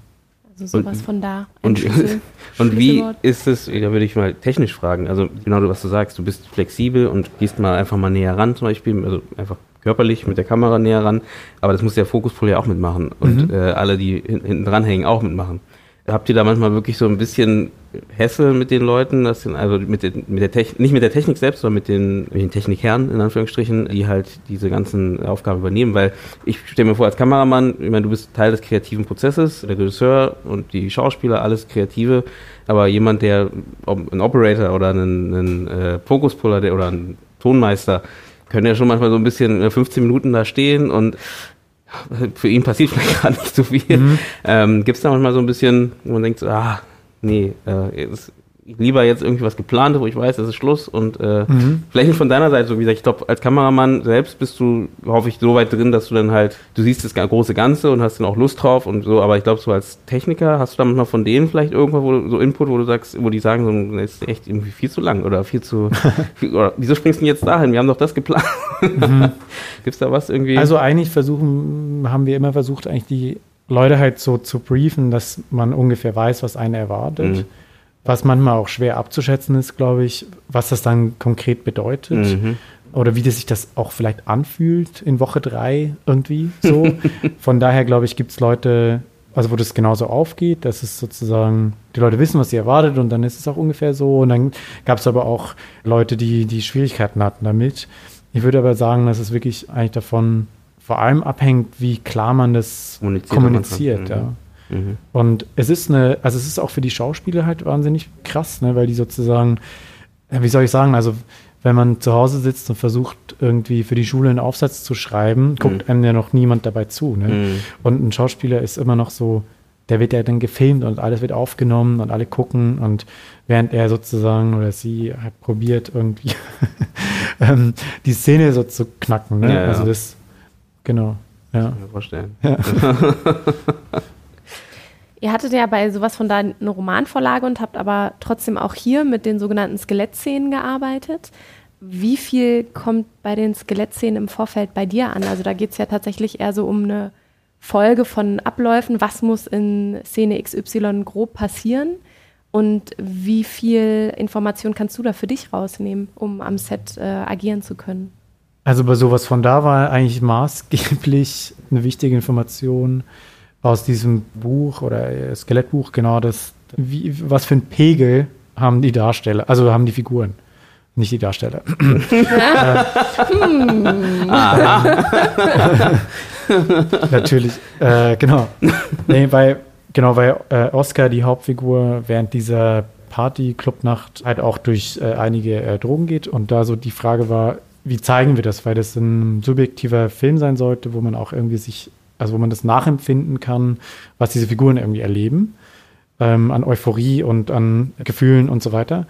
Also sowas und, von da. Und, und wie ist es, da würde ich mal technisch fragen, also genau was du sagst, du bist flexibel und gehst mal einfach mal näher ran zum Beispiel, also einfach körperlich mit der Kamera näher ran, aber das muss der Fokuspol ja auch mitmachen und mhm. äh, alle, die hinten dran hängen, auch mitmachen. Habt ihr da manchmal wirklich so ein bisschen Hässel mit den Leuten, das sind also mit, den, mit der Technik, nicht mit der Technik selbst, sondern mit den, mit den Technikherren, in Anführungsstrichen, die halt diese ganzen Aufgaben übernehmen, weil ich stelle mir vor, als Kameramann, ich meine, du bist Teil des kreativen Prozesses, der Regisseur und die Schauspieler, alles Kreative, aber jemand, der, ein Operator oder ein, ein äh, Fokuspuller oder ein Tonmeister, können ja schon manchmal so ein bisschen 15 Minuten da stehen und für ihn passiert vielleicht gar nicht so viel. Mhm. Ähm, Gibt es da manchmal so ein bisschen, wo man denkt, ah, nee, äh, es, lieber jetzt irgendwie was geplant, wo ich weiß, das ist Schluss und äh, mhm. vielleicht nicht von deiner Seite so, wie gesagt, ich glaube, als Kameramann selbst bist du, hoffe ich, so weit drin, dass du dann halt, du siehst das große Ganze und hast dann auch Lust drauf und so, aber ich glaube, so als Techniker hast du da manchmal von denen vielleicht irgendwo wo, so Input, wo du sagst, wo die sagen, so, das ist echt irgendwie viel zu lang oder viel zu, viel, oder wieso springst du denn jetzt dahin? Wir haben doch das geplant. Mhm. Gibt es da was irgendwie? Also eigentlich versuchen, haben wir immer versucht, eigentlich die Leute halt so zu briefen, dass man ungefähr weiß, was einen erwartet. Mhm was manchmal auch schwer abzuschätzen ist, glaube ich, was das dann konkret bedeutet. Mhm. Oder wie das sich das auch vielleicht anfühlt in Woche drei irgendwie so. Von daher, glaube ich, gibt es Leute, also wo das genauso aufgeht, dass es sozusagen, die Leute wissen, was sie erwartet und dann ist es auch ungefähr so. Und dann gab es aber auch Leute, die, die Schwierigkeiten hatten damit. Ich würde aber sagen, dass es wirklich eigentlich davon vor allem abhängt, wie klar man das kommuniziert. Ja. Mhm. Und es ist eine, also es ist auch für die Schauspieler halt wahnsinnig krass, ne, weil die sozusagen, wie soll ich sagen, also wenn man zu Hause sitzt und versucht, irgendwie für die Schule einen Aufsatz zu schreiben, guckt mhm. einem ja noch niemand dabei zu. Ne? Mhm. Und ein Schauspieler ist immer noch so, der wird ja dann gefilmt und alles wird aufgenommen und alle gucken und während er sozusagen oder sie halt probiert, irgendwie ähm, die Szene so zu knacken. Ne? Ja, also das, genau. Ja. Kann ich mir vorstellen. Ja. Ihr hattet ja bei sowas von da eine Romanvorlage und habt aber trotzdem auch hier mit den sogenannten Skelettszenen gearbeitet. Wie viel kommt bei den Skelettszenen im Vorfeld bei dir an? Also da geht es ja tatsächlich eher so um eine Folge von Abläufen. Was muss in Szene XY grob passieren? Und wie viel Information kannst du da für dich rausnehmen, um am Set äh, agieren zu können? Also bei sowas von da war eigentlich maßgeblich eine wichtige Information, aus diesem Buch oder äh, Skelettbuch genau das, wie, was für ein Pegel haben die Darsteller, also haben die Figuren, nicht die Darsteller. Natürlich, äh, genau. Nee, weil, genau, weil äh, Oscar, die Hauptfigur, während dieser Party-Clubnacht halt auch durch äh, einige äh, Drogen geht und da so die Frage war, wie zeigen wir das? Weil das ein subjektiver Film sein sollte, wo man auch irgendwie sich also wo man das nachempfinden kann, was diese Figuren irgendwie erleben, ähm, an Euphorie und an Gefühlen und so weiter.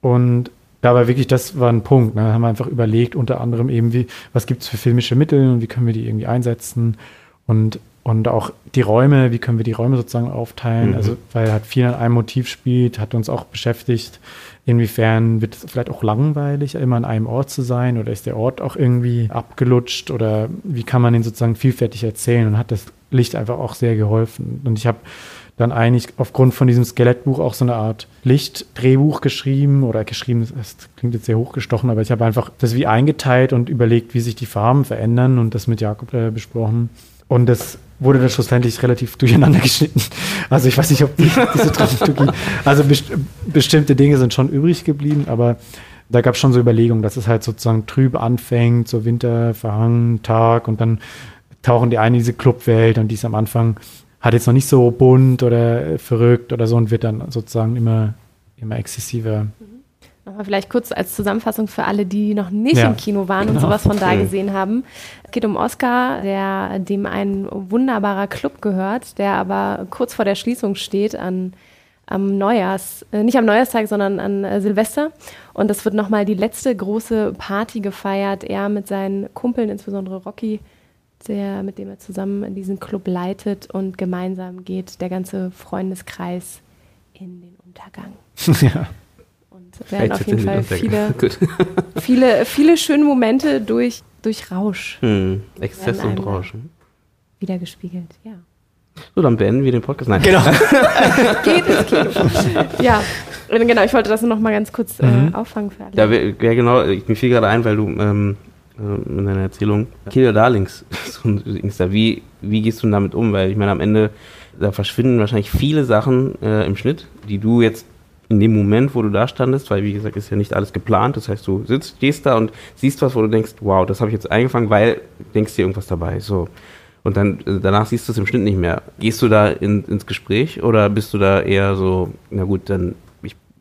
Und dabei wirklich, das war ein Punkt. Ne? Da haben wir einfach überlegt, unter anderem eben, wie, was gibt es für filmische Mittel und wie können wir die irgendwie einsetzen und, und auch die Räume, wie können wir die Räume sozusagen aufteilen. Mhm. Also, weil halt viel an einem Motiv spielt, hat uns auch beschäftigt, Inwiefern wird es vielleicht auch langweilig, immer an einem Ort zu sein oder ist der Ort auch irgendwie abgelutscht oder wie kann man den sozusagen vielfältig erzählen und hat das Licht einfach auch sehr geholfen. Und ich habe dann eigentlich aufgrund von diesem Skelettbuch auch so eine Art Lichtdrehbuch geschrieben oder geschrieben, das klingt jetzt sehr hochgestochen, aber ich habe einfach das wie eingeteilt und überlegt, wie sich die Farben verändern und das mit Jakob äh, besprochen. Und das wurde dann schlussendlich relativ durcheinander geschnitten. Also ich weiß nicht, ob die, diese Dramaturgie, also best bestimmte Dinge sind schon übrig geblieben, aber da gab es schon so Überlegungen, dass es halt sozusagen trüb anfängt, so Winter, verhangen, Tag und dann tauchen die ein in diese Clubwelt und die ist am Anfang hat jetzt noch nicht so bunt oder verrückt oder so und wird dann sozusagen immer, immer exzessiver. Mhm. Nochmal vielleicht kurz als Zusammenfassung für alle, die noch nicht ja, im Kino waren genau. und sowas von da gesehen haben. Es geht um Oscar, der, dem ein wunderbarer Club gehört, der aber kurz vor der Schließung steht an am Neujahrs, äh, nicht am Neujahrstag, sondern an äh, Silvester. Und das wird nochmal die letzte große Party gefeiert. Er mit seinen Kumpeln, insbesondere Rocky, der, mit dem er zusammen diesen Club leitet und gemeinsam geht der ganze Freundeskreis in den Untergang. ja. Werden auf jeden Fall viele, viele, viele schöne Momente durch, durch Rausch. Hm. Exzess und Rausch. Wiedergespiegelt, ja. So, dann beenden wir den Podcast. Nein. Genau. Geht ins Kino. Ja, genau, ich wollte das noch mal ganz kurz äh, mhm. auffangen für alle. Ja, ja, genau, mir fiel gerade ein, weil du ähm, äh, in deiner Erzählung. Kill Your Darlings, wie, wie gehst du damit um? Weil ich meine, am Ende, da verschwinden wahrscheinlich viele Sachen äh, im Schnitt, die du jetzt in dem Moment, wo du da standest, weil wie gesagt, ist ja nicht alles geplant. Das heißt, du sitzt, stehst da und siehst was, wo du denkst, wow, das habe ich jetzt eingefangen, weil denkst dir irgendwas dabei. So. Und dann äh, danach siehst du es im Schnitt nicht mehr. Gehst du da in, ins Gespräch oder bist du da eher so, na gut, dann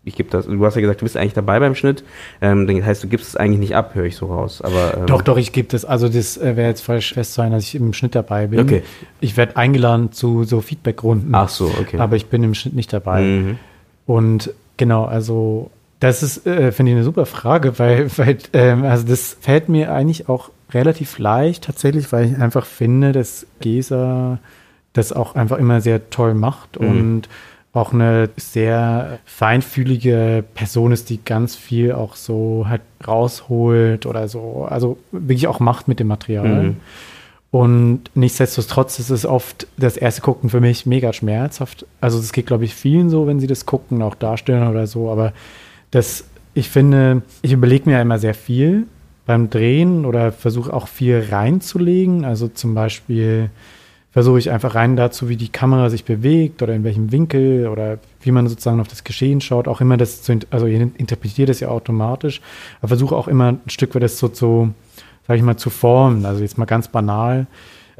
ich gebe das, du hast ja gesagt, du bist eigentlich dabei beim Schnitt. Ähm, das heißt, du gibst es eigentlich nicht ab, höre ich so raus. Aber, ähm doch, doch, ich gebe das. Also das äh, wäre jetzt falsch fest sein, dass ich im Schnitt dabei bin. Okay. Ich werde eingeladen zu so Feedbackrunden. Ach so, okay. Aber ich bin im Schnitt nicht dabei. Mhm. Und genau, also das ist, äh, finde ich, eine super Frage, weil, weil ähm, also das fällt mir eigentlich auch relativ leicht tatsächlich, weil ich einfach finde, dass Gesa das auch einfach immer sehr toll macht mhm. und auch eine sehr feinfühlige Person ist, die ganz viel auch so halt rausholt oder so, also wirklich auch macht mit dem Material. Mhm. Und nichtsdestotrotz ist es oft das erste Gucken für mich mega schmerzhaft. Also es geht, glaube ich, vielen so, wenn sie das gucken, auch darstellen oder so. Aber das, ich finde, ich überlege mir ja immer sehr viel beim Drehen oder versuche auch viel reinzulegen. Also zum Beispiel versuche ich einfach rein dazu, wie die Kamera sich bewegt oder in welchem Winkel oder wie man sozusagen auf das Geschehen schaut, auch immer das zu, also ich interpretiere das ja automatisch, aber versuche auch immer ein Stück weit das so zu, sage ich mal, zu formen. Also jetzt mal ganz banal,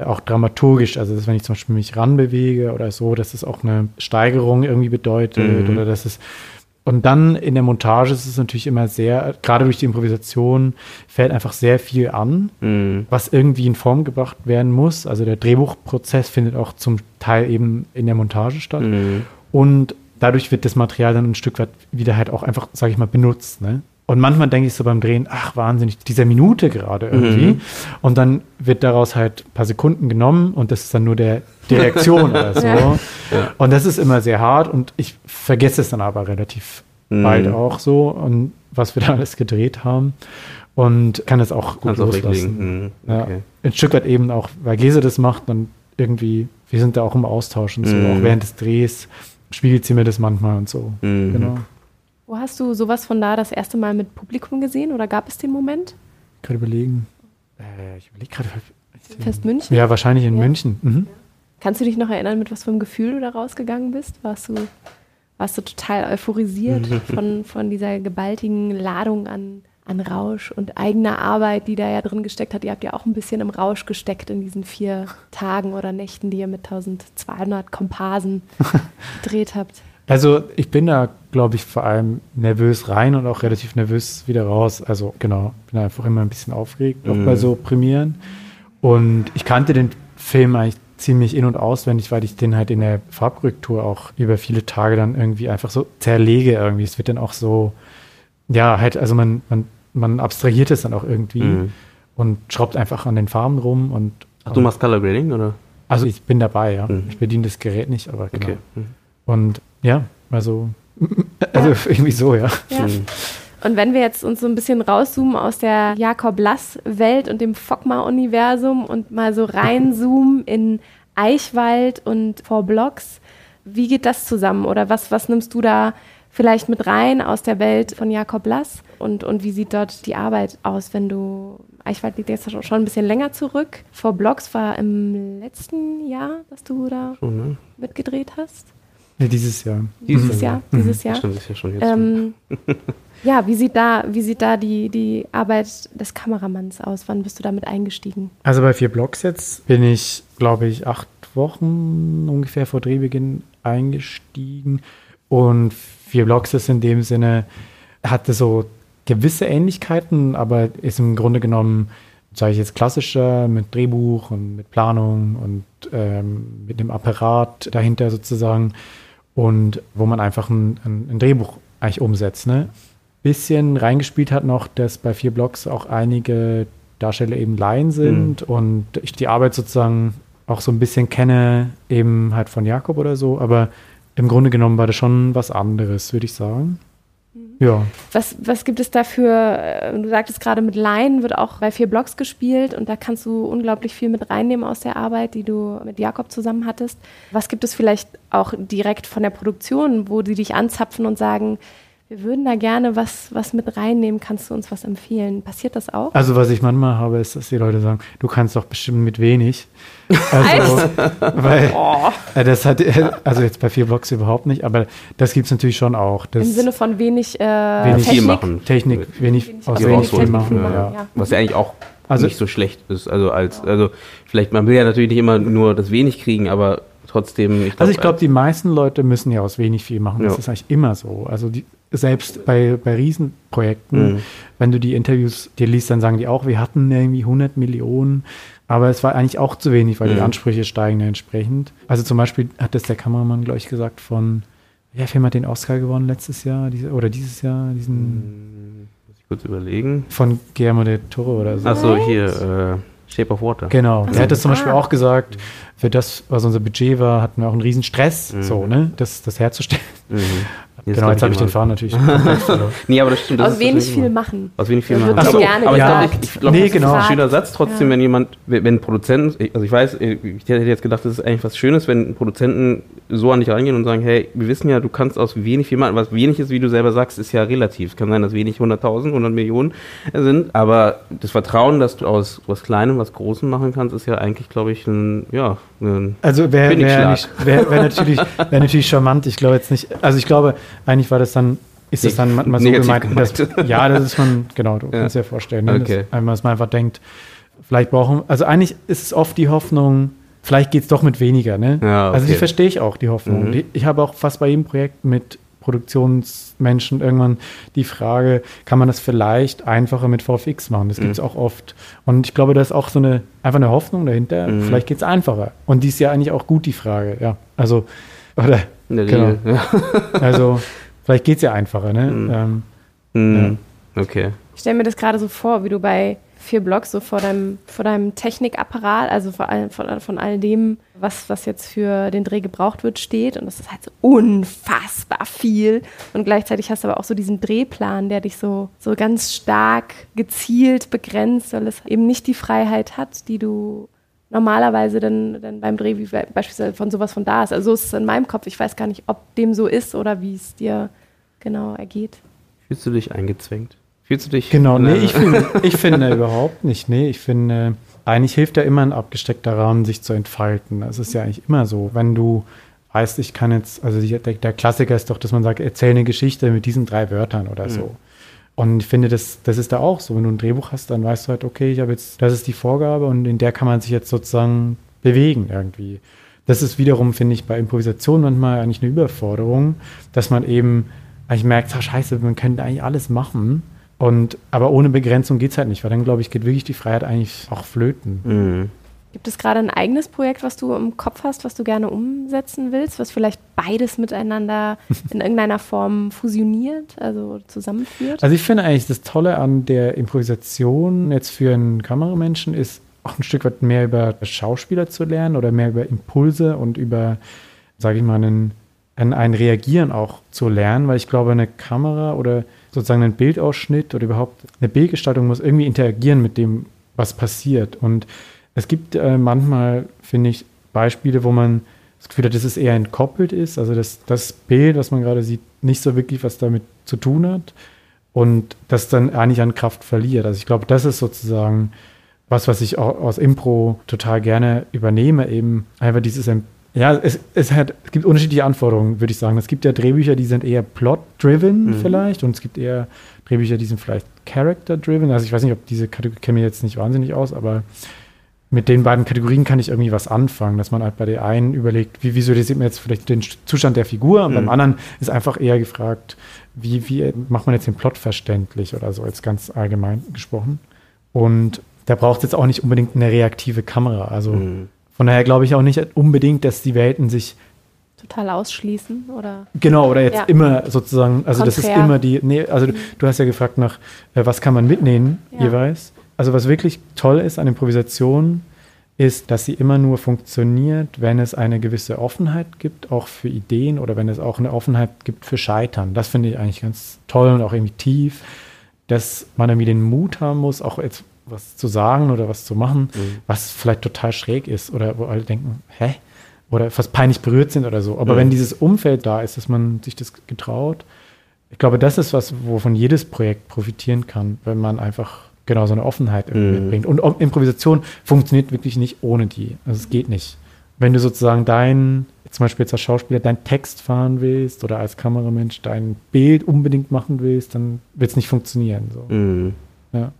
auch dramaturgisch, also dass wenn ich zum Beispiel mich ranbewege oder so, dass es auch eine Steigerung irgendwie bedeutet mhm. oder dass es und dann in der Montage ist es natürlich immer sehr, gerade durch die Improvisation, fällt einfach sehr viel an, mhm. was irgendwie in Form gebracht werden muss. Also der Drehbuchprozess findet auch zum Teil eben in der Montage statt. Mhm. Und dadurch wird das Material dann ein Stück weit wieder halt auch einfach, sage ich mal, benutzt. Ne? Und manchmal denke ich so beim Drehen, ach wahnsinnig, dieser Minute gerade irgendwie. Mhm. Und dann wird daraus halt ein paar Sekunden genommen und das ist dann nur der, die Reaktion oder so. Ja. Und das ist immer sehr hart und ich vergesse es dann aber relativ mhm. bald auch so und was wir da alles gedreht haben. Und kann es auch gut Kann's loslassen. Mhm. Okay. Ja. Ein Stück weit eben auch, weil Gese das macht, dann irgendwie, wir sind da auch im Austausch und so, mhm. auch während des Drehs spiegelt sie mir das manchmal und so. Mhm. Genau. Wo hast du sowas von da das erste Mal mit Publikum gesehen oder gab es den Moment? Ich kann überlegen. Äh, ich überlege gerade. Fest München? Ja, wahrscheinlich in ja. München. Mhm. Kannst du dich noch erinnern, mit was für einem Gefühl du da rausgegangen bist? Warst du, warst du total euphorisiert von, von dieser gewaltigen Ladung an, an Rausch und eigener Arbeit, die da ja drin gesteckt hat? Ihr habt ja auch ein bisschen im Rausch gesteckt in diesen vier Tagen oder Nächten, die ihr mit 1200 Komparsen gedreht habt. Also ich bin da, glaube ich, vor allem nervös rein und auch relativ nervös wieder raus. Also genau, bin einfach immer ein bisschen aufgeregt, auch mhm. bei so Premieren. Und ich kannte den Film eigentlich ziemlich in- und auswendig, weil ich den halt in der Farbkorrektur auch über viele Tage dann irgendwie einfach so zerlege irgendwie. Es wird dann auch so, ja, halt, also man, man, man abstrahiert es dann auch irgendwie mhm. und schraubt einfach an den Farben rum und. Ach, du machst Color Grading, oder? Also ich bin dabei, ja. Mhm. Ich bediene das Gerät nicht, aber genau. Okay. Mhm. Und ja, also, also irgendwie so, ja. ja. Hm. Und wenn wir jetzt uns so ein bisschen rauszoomen aus der Jakob Lass-Welt und dem Fogma-Universum und mal so reinzoomen in Eichwald und Four Blocks, Wie geht das zusammen? Oder was, was nimmst du da vielleicht mit rein aus der Welt von Jakob Lass? Und, und wie sieht dort die Arbeit aus, wenn du, Eichwald liegt jetzt schon ein bisschen länger zurück. Vor Blogs war im letzten Jahr, dass du da schon, ne? mitgedreht hast. Ja, dieses Jahr. Dieses mhm. Jahr, dieses Jahr. Stimmt, ist ja schon jetzt. Ähm, ja, wie sieht da, wie sieht da die, die Arbeit des Kameramanns aus? Wann bist du damit eingestiegen? Also bei vier Blogs jetzt bin ich, glaube ich, acht Wochen ungefähr vor Drehbeginn eingestiegen. Und vier Blogs ist in dem Sinne, hatte so gewisse Ähnlichkeiten, aber ist im Grunde genommen, sage ich jetzt, klassischer mit Drehbuch und mit Planung und ähm, mit dem Apparat dahinter sozusagen und wo man einfach ein, ein, ein Drehbuch eigentlich umsetzt. Ne? Bisschen reingespielt hat noch, dass bei vier Blocks auch einige Darsteller eben Laien sind mhm. und ich die Arbeit sozusagen auch so ein bisschen kenne, eben halt von Jakob oder so, aber im Grunde genommen war das schon was anderes, würde ich sagen. Ja. Was, was gibt es dafür? Äh, du sagtest gerade, mit Laien wird auch bei vier Blogs gespielt und da kannst du unglaublich viel mit reinnehmen aus der Arbeit, die du mit Jakob zusammen hattest. Was gibt es vielleicht auch direkt von der Produktion, wo die dich anzapfen und sagen, wir würden da gerne was, was mit reinnehmen. Kannst du uns was empfehlen? Passiert das auch? Also, was ich manchmal habe, ist, dass die Leute sagen, du kannst doch bestimmt mit wenig. Also, weil oh. äh, das hat, also jetzt bei vier Blocks überhaupt nicht, aber das gibt es natürlich schon auch. Das Im Sinne von wenig, äh, wenig Technik. viel machen. Technik, wenig, wenig aus wenig viel machen. machen ja. Ja. Was ja eigentlich auch also, nicht so schlecht ist. Also als, also vielleicht, man will ja natürlich nicht immer nur das wenig kriegen, aber trotzdem. Ich glaub, also ich glaube, die meisten Leute müssen ja aus wenig viel machen. Das ja. ist eigentlich immer so. Also die, selbst bei, bei Riesenprojekten, mhm. wenn du die Interviews dir liest, dann sagen die auch, wir hatten irgendwie 100 Millionen, aber es war eigentlich auch zu wenig, weil mhm. die Ansprüche steigen entsprechend. Also zum Beispiel hat das der Kameramann, glaube ich, gesagt von, wer Film hat den Oscar gewonnen letztes Jahr diese, oder dieses Jahr? Diesen, hm, muss ich kurz überlegen. Von Guillermo del Toro oder so. Achso, hier, äh, Shape of Water. Genau, also, er hat das zum Beispiel ah. auch gesagt, für das, was unser Budget war, hatten wir auch einen riesen Stress, mhm. so, ne, das, das herzustellen. Mhm. Jetzt genau, jetzt habe ich den Faden natürlich. nee, aber das stimmt. Das aus wenig viel machen. Aus wenig viel machen. Ach so, gerne aber ja, ich glaube, ich, glaub, nee, das genau. ist ein schöner Satz trotzdem, ja. wenn jemand, wenn Produzenten, also ich weiß, ich hätte jetzt gedacht, das ist eigentlich was Schönes, wenn Produzenten so an dich reingehen und sagen, hey, wir wissen ja, du kannst aus wenig viel machen. Was wenig ist, wie du selber sagst, ist ja relativ. Es kann sein, dass wenig 100.000, 100 Millionen sind, aber das Vertrauen, dass du aus was Kleinem was Großem machen kannst, ist ja eigentlich, glaube ich, ein, ja, ein Also wäre wär, wär, wär natürlich, wär natürlich charmant. Ich glaube jetzt nicht, also ich glaube, eigentlich war das dann ist das dann manchmal so gemeint, gemeint. Dass, ja, das ist man, genau, du ja. kannst dir vorstellen, ne? okay. dass, dass man einfach denkt, vielleicht brauchen, also eigentlich ist es oft die Hoffnung, vielleicht geht es doch mit weniger, ne? Ja, okay. Also die verstehe ich auch, die Hoffnung. Mhm. Die, ich habe auch fast bei jedem Projekt mit Produktionsmenschen irgendwann die Frage, kann man das vielleicht einfacher mit VFX machen? Das gibt es mhm. auch oft. Und ich glaube, da ist auch so eine, einfach eine Hoffnung dahinter, mhm. vielleicht geht es einfacher. Und die ist ja eigentlich auch gut, die Frage, ja. Also, oder, genau. Ja. Also, Vielleicht geht es ja einfacher, ne? Mhm. Ähm, mhm. Ja. Okay. Ich stelle mir das gerade so vor, wie du bei vier Blocks so vor deinem, vor deinem Technikapparat, also vor all, von, von all dem, was, was jetzt für den Dreh gebraucht wird, steht. Und das ist halt so unfassbar viel. Und gleichzeitig hast du aber auch so diesen Drehplan, der dich so, so ganz stark gezielt begrenzt, weil es eben nicht die Freiheit hat, die du normalerweise dann, dann beim Dreh, wie beispielsweise von sowas von da ist. Also so ist es in meinem Kopf. Ich weiß gar nicht, ob dem so ist oder wie es dir genau ergeht. Fühlst du dich eingezwängt? Fühlst du dich. Genau, nee, ich, find, ich finde überhaupt nicht. Nee, ich finde, eigentlich hilft ja immer ein abgesteckter Rahmen, sich zu entfalten. Es ist ja eigentlich immer so, wenn du weißt, ich kann jetzt, also der, der Klassiker ist doch, dass man sagt, erzähl eine Geschichte mit diesen drei Wörtern oder mhm. so. Und ich finde, das, das ist da auch so. Wenn du ein Drehbuch hast, dann weißt du halt, okay, ich habe jetzt, das ist die Vorgabe und in der kann man sich jetzt sozusagen bewegen irgendwie. Das ist wiederum, finde ich, bei Improvisation manchmal eigentlich eine Überforderung, dass man eben eigentlich merkt, ach, scheiße, man könnte eigentlich alles machen. Und, aber ohne Begrenzung geht es halt nicht, weil dann, glaube ich, geht wirklich die Freiheit eigentlich auch flöten. Mhm. Gibt es gerade ein eigenes Projekt, was du im Kopf hast, was du gerne umsetzen willst, was vielleicht beides miteinander in irgendeiner Form fusioniert, also zusammenführt? Also ich finde eigentlich das Tolle an der Improvisation jetzt für einen Kameramenschen ist auch ein Stück weit mehr über Schauspieler zu lernen oder mehr über Impulse und über, sage ich mal, einen, ein Reagieren auch zu lernen, weil ich glaube, eine Kamera oder sozusagen ein Bildausschnitt oder überhaupt eine Bildgestaltung muss irgendwie interagieren mit dem, was passiert. Und es gibt äh, manchmal, finde ich, Beispiele, wo man das Gefühl hat, dass es eher entkoppelt ist, also dass das Bild, was man gerade sieht, nicht so wirklich was damit zu tun hat und das dann eigentlich an Kraft verliert. Also ich glaube, das ist sozusagen was, was ich auch aus Impro total gerne übernehme, eben einfach dieses ja, es, es, hat, es gibt unterschiedliche Anforderungen, würde ich sagen. Es gibt ja Drehbücher, die sind eher plot-driven mhm. vielleicht und es gibt eher Drehbücher, die sind vielleicht character-driven. Also ich weiß nicht, ob diese Kategorie kenne mir jetzt nicht wahnsinnig aus, aber mit den beiden Kategorien kann ich irgendwie was anfangen, dass man halt bei der einen überlegt, wie visualisiert man jetzt vielleicht den Zustand der Figur und mhm. beim anderen ist einfach eher gefragt, wie, wie macht man jetzt den Plot verständlich oder so, jetzt ganz allgemein gesprochen. Und da braucht es jetzt auch nicht unbedingt eine reaktive Kamera. Also mhm. Von daher glaube ich auch nicht unbedingt, dass die Welten sich total ausschließen oder genau oder jetzt ja. immer sozusagen also Konträr. das ist immer die nee, also mhm. du, hast ja gefragt nach äh, was kann man mitnehmen ja. jeweils also was wirklich toll ist an Improvisation ist, dass sie immer nur funktioniert, wenn es eine gewisse Offenheit gibt, auch für Ideen oder wenn es auch eine Offenheit gibt für Scheitern. Das finde ich eigentlich ganz toll und auch irgendwie tief, dass man irgendwie den Mut haben muss, auch jetzt was zu sagen oder was zu machen, mhm. was vielleicht total schräg ist oder wo alle denken, hä? Oder fast peinlich berührt sind oder so. Aber mhm. wenn dieses Umfeld da ist, dass man sich das getraut, ich glaube, das ist was, wovon jedes Projekt profitieren kann, wenn man einfach genau so eine Offenheit mhm. mitbringt. Und Improvisation funktioniert wirklich nicht ohne die. Also es geht nicht. Wenn du sozusagen dein, zum Beispiel jetzt als Schauspieler, deinen Text fahren willst oder als Kameramensch dein Bild unbedingt machen willst, dann wird es nicht funktionieren. So. Mhm. Ja.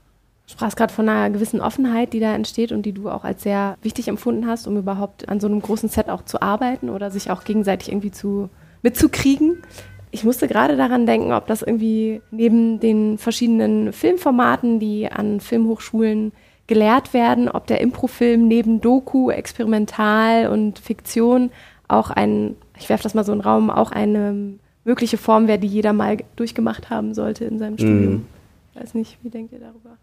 Du sprachst gerade von einer gewissen Offenheit, die da entsteht und die du auch als sehr wichtig empfunden hast, um überhaupt an so einem großen Set auch zu arbeiten oder sich auch gegenseitig irgendwie zu mitzukriegen. Ich musste gerade daran denken, ob das irgendwie neben den verschiedenen Filmformaten, die an Filmhochschulen gelehrt werden, ob der Improfilm neben Doku, Experimental und Fiktion auch ein, ich werfe das mal so in den Raum, auch eine mögliche Form wäre, die jeder mal durchgemacht haben sollte in seinem Studium. Mm. Ich weiß nicht, wie denkt ihr darüber?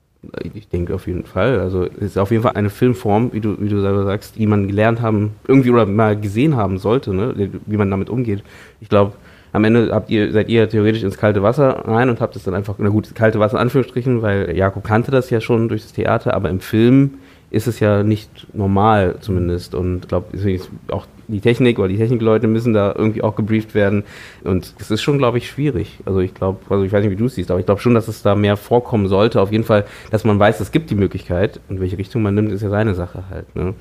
Ich denke auf jeden Fall. Also es ist auf jeden Fall eine Filmform, wie du, wie du selber sagst, die man gelernt haben, irgendwie oder mal gesehen haben sollte, ne? wie man damit umgeht. Ich glaube, am Ende habt ihr, seid ihr theoretisch ins kalte Wasser rein und habt es dann einfach, na gut, kalte Wasser in Anführungsstrichen, weil Jakob kannte das ja schon durch das Theater, aber im Film ist es ja nicht normal zumindest. Und ich glaube, auch die Technik oder die Technikleute müssen da irgendwie auch gebrieft werden. Und es ist schon, glaube ich, schwierig. Also ich glaube, also ich weiß nicht, wie du es siehst, aber ich glaube schon, dass es da mehr vorkommen sollte. Auf jeden Fall, dass man weiß, es gibt die Möglichkeit. Und welche Richtung man nimmt, ist ja seine Sache halt. Ne?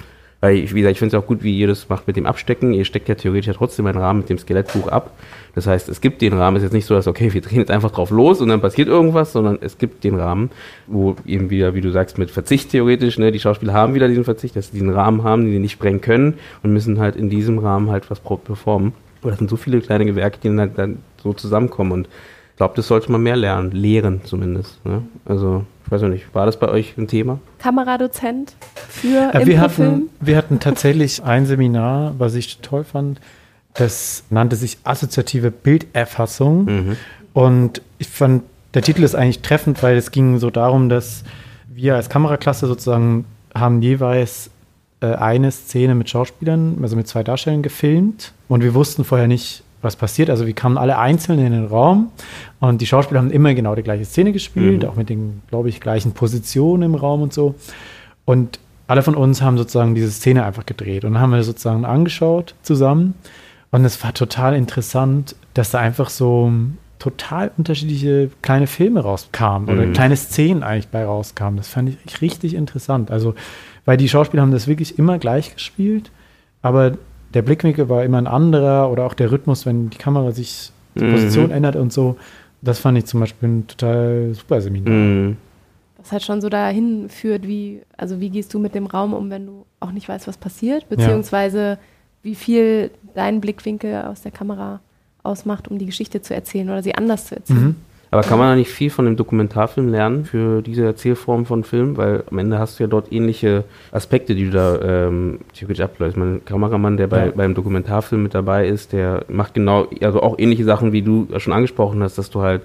Weil, ich, wie gesagt, ich finde es auch gut, wie ihr das macht mit dem Abstecken. Ihr steckt ja theoretisch ja trotzdem einen Rahmen mit dem Skelettbuch ab. Das heißt, es gibt den Rahmen. Es ist jetzt nicht so, dass, okay, wir drehen jetzt einfach drauf los und dann passiert irgendwas, sondern es gibt den Rahmen, wo eben wieder, wie du sagst, mit Verzicht theoretisch, ne, die Schauspieler haben wieder diesen Verzicht, dass sie diesen Rahmen haben, den sie nicht sprengen können und müssen halt in diesem Rahmen halt was performen. Aber das sind so viele kleine Gewerke, die dann, halt dann so zusammenkommen und ich glaube, das sollte man mehr lernen, lehren zumindest. Ne? Also ich weiß nicht, war das bei euch ein Thema? Kameradozent für ja, wir hatten, wir hatten tatsächlich ein Seminar, was ich toll fand. Das nannte sich assoziative Bilderfassung. Mhm. Und ich fand, der Titel ist eigentlich treffend, weil es ging so darum, dass wir als Kameraklasse sozusagen haben jeweils äh, eine Szene mit Schauspielern, also mit zwei Darstellern gefilmt. Und wir wussten vorher nicht, was passiert. Also wir kamen alle einzeln in den Raum und die Schauspieler haben immer genau die gleiche Szene gespielt, mhm. auch mit den, glaube ich, gleichen Positionen im Raum und so. Und alle von uns haben sozusagen diese Szene einfach gedreht und haben wir sozusagen angeschaut zusammen. Und es war total interessant, dass da einfach so total unterschiedliche kleine Filme rauskamen oder mhm. kleine Szenen eigentlich bei rauskamen. Das fand ich richtig interessant. Also, weil die Schauspieler haben das wirklich immer gleich gespielt, aber der Blickwinkel war immer ein anderer oder auch der Rhythmus, wenn die Kamera sich die mhm. Position ändert und so. Das fand ich zum Beispiel ein total super Seminar. Mhm. Was halt schon so dahin führt, wie, also wie gehst du mit dem Raum um, wenn du auch nicht weißt, was passiert, beziehungsweise ja. wie viel dein Blickwinkel aus der Kamera ausmacht, um die Geschichte zu erzählen oder sie anders zu erzählen. Mhm. Aber kann man da nicht viel von dem Dokumentarfilm lernen für diese Erzählform von Film? Weil am Ende hast du ja dort ähnliche Aspekte, die du da ähm, theoretisch abläufst. Mein Kameramann, der bei, ja. beim Dokumentarfilm mit dabei ist, der macht genau, also auch ähnliche Sachen, wie du schon angesprochen hast, dass du halt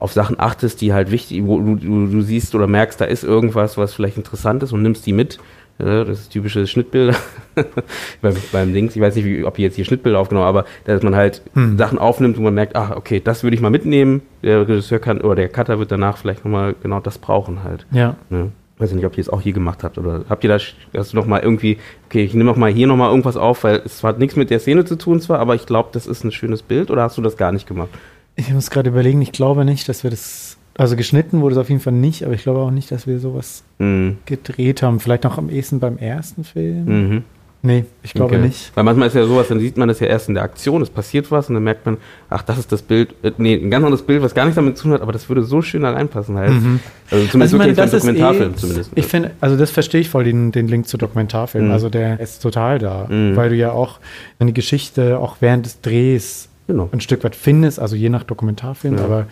auf Sachen achtest, die halt wichtig, wo du, du, du siehst oder merkst, da ist irgendwas, was vielleicht interessant ist und nimmst die mit ja, das ist typische Schnittbilder beim, beim Dings. Ich weiß nicht, wie, ob die jetzt hier Schnittbilder aufgenommen aber dass man halt hm. Sachen aufnimmt und man merkt, ach, okay, das würde ich mal mitnehmen. Der Regisseur kann oder der Cutter wird danach vielleicht nochmal genau das brauchen halt. Ja. ja. weiß ich nicht, ob ihr es auch hier gemacht habt oder habt ihr da, hast du noch mal irgendwie, okay, ich nehme noch mal hier noch mal irgendwas auf, weil es hat nichts mit der Szene zu tun zwar, aber ich glaube, das ist ein schönes Bild oder hast du das gar nicht gemacht? Ich muss gerade überlegen, ich glaube nicht, dass wir das, also geschnitten wurde es auf jeden Fall nicht, aber ich glaube auch nicht, dass wir sowas Mhm. gedreht haben. Vielleicht noch am ehesten beim ersten Film. Mhm. Nee, ich glaube Okay. nicht. Weil manchmal ist ja sowas, dann sieht man das ja erst in der Aktion, es passiert was und dann merkt man, ach, das ist das Bild, äh, nee, ein ganz anderes Bild, was gar nichts damit zu tun hat, aber das würde so schön da reinpassen halt. Mhm. Also zumindest Also ich meine, das ist Dokumentarfilm eh, zumindest. Ich finde, also das verstehe ich voll, den, den Link zu Dokumentarfilm. Mhm. Also der ist total da, Mhm. weil du ja auch eine Geschichte auch während des Drehs genau. ein Stück weit findest, also je nach Dokumentarfilm, Ja. aber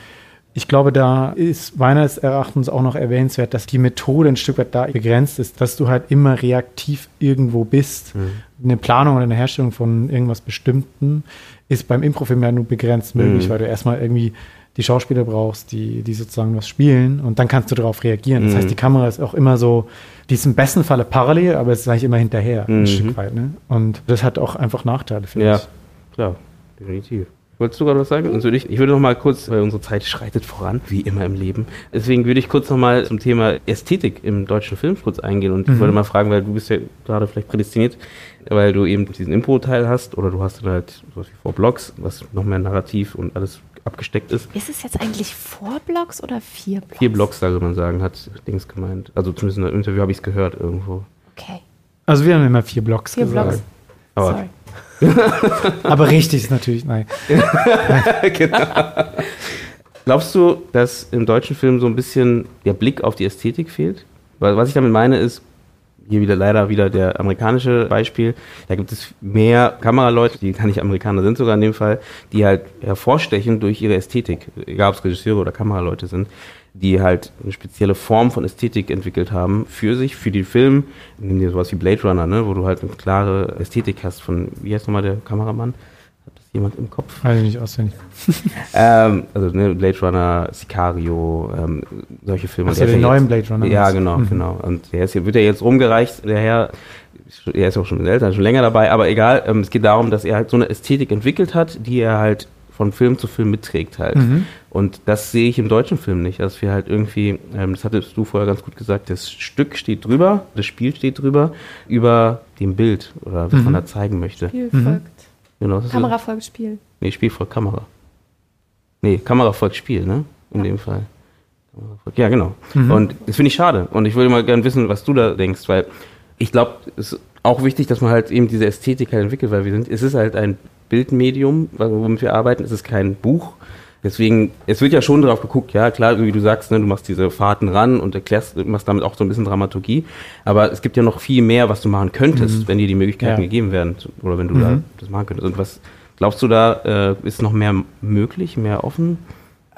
ich glaube, da ist meines Erachtens auch noch erwähnenswert, dass die Methode ein Stück weit da begrenzt ist, dass du halt immer reaktiv irgendwo bist. Mhm. Eine Planung oder eine Herstellung von irgendwas Bestimmten ist beim Improfilm ja nur begrenzt möglich, Mhm. weil du erstmal irgendwie die Schauspieler brauchst, die, die sozusagen was spielen und dann kannst du darauf reagieren. Das Mhm. heißt, die Kamera ist auch immer so, die ist im besten Falle parallel, aber es ist eigentlich immer hinterher, Mhm. ein Stück weit. Ne? Und das hat auch einfach Nachteile, finde Ja, ich. klar, definitiv. Wolltest du gerade was sagen? Und so ich, ich würde noch mal kurz, weil unsere Zeit schreitet voran, wie immer im Leben. Deswegen würde ich kurz noch mal zum Thema Ästhetik im deutschen Film kurz eingehen und ich Mhm. wollte mal fragen, weil du bist ja gerade vielleicht prädestiniert, weil du eben diesen Impro-Teil hast oder du hast dann halt sowas wie Four Blocks, was noch mehr narrativ und alles abgesteckt ist. Ist es jetzt eigentlich vor Blocks oder vier Blocks? Vier Blocks, sollte man sagen, hat Dings gemeint. Also zumindest in einem Interview habe ich es gehört irgendwo. Okay, Also wir haben immer vier Blocks vier gesagt. Blocks. Aber Sorry. Aber richtig ist natürlich, nein. genau. Glaubst du, dass im deutschen Film so ein bisschen der Blick auf die Ästhetik fehlt? Weil was ich damit meine ist, hier wieder leider wieder der amerikanische Beispiel, da gibt es mehr Kameraleute, die gar nicht Amerikaner sind sogar in dem Fall, die halt hervorstechen durch ihre Ästhetik, egal ob es Regisseure oder Kameraleute sind, die halt eine spezielle Form von Ästhetik entwickelt haben für sich, für den Film. Nimm dir sowas wie Blade Runner, ne, wo du halt eine klare Ästhetik hast von, wie heißt nochmal der Kameramann? Hat das jemand im Kopf? Weiß ich nicht auswendig. Ähm, also ne, Blade Runner, Sicario, ähm, solche Filme. Also Der ja neuen Blade Runner. Ja, genau, Mhm. genau. Und der ist hier, wird ja jetzt rumgereicht, der Herr, er ist auch schon älter, schon länger dabei, aber egal, ähm, es geht darum, dass er halt so eine Ästhetik entwickelt hat, die er halt von Film zu Film mitträgt halt. Mhm. Und das sehe ich im deutschen Film nicht, dass wir halt irgendwie, ähm, das hattest du vorher ganz gut gesagt, das Stück steht drüber, das Spiel steht drüber, über dem Bild oder was Mhm. man da zeigen möchte. Spiel Mhm. folgt. Genau, Kamera folgt Spiel. Nee, Spiel folgt Kamera. Nee, Kamera folgt Spiel, ne? In dem Fall. Kamera folgt- Ja, genau. Mhm. Und das finde ich schade. Und ich würde mal gerne wissen, was du da denkst, weil ich glaube, es ist auch wichtig, dass man halt eben diese Ästhetik halt entwickelt, weil wir sind, es ist halt ein Bildmedium, womit wir arbeiten, es ist kein Buch. Deswegen, es wird ja schon darauf geguckt, ja klar, wie du sagst, ne, du machst diese Fahrten ran und erklärst, machst damit auch so ein bisschen Dramaturgie. Aber es gibt ja noch viel mehr, was du machen könntest, Mhm. wenn dir die Möglichkeiten Ja. gegeben werden. Oder wenn du Mhm. da das machen könntest. Und was glaubst du da, äh, ist noch mehr möglich, mehr offen?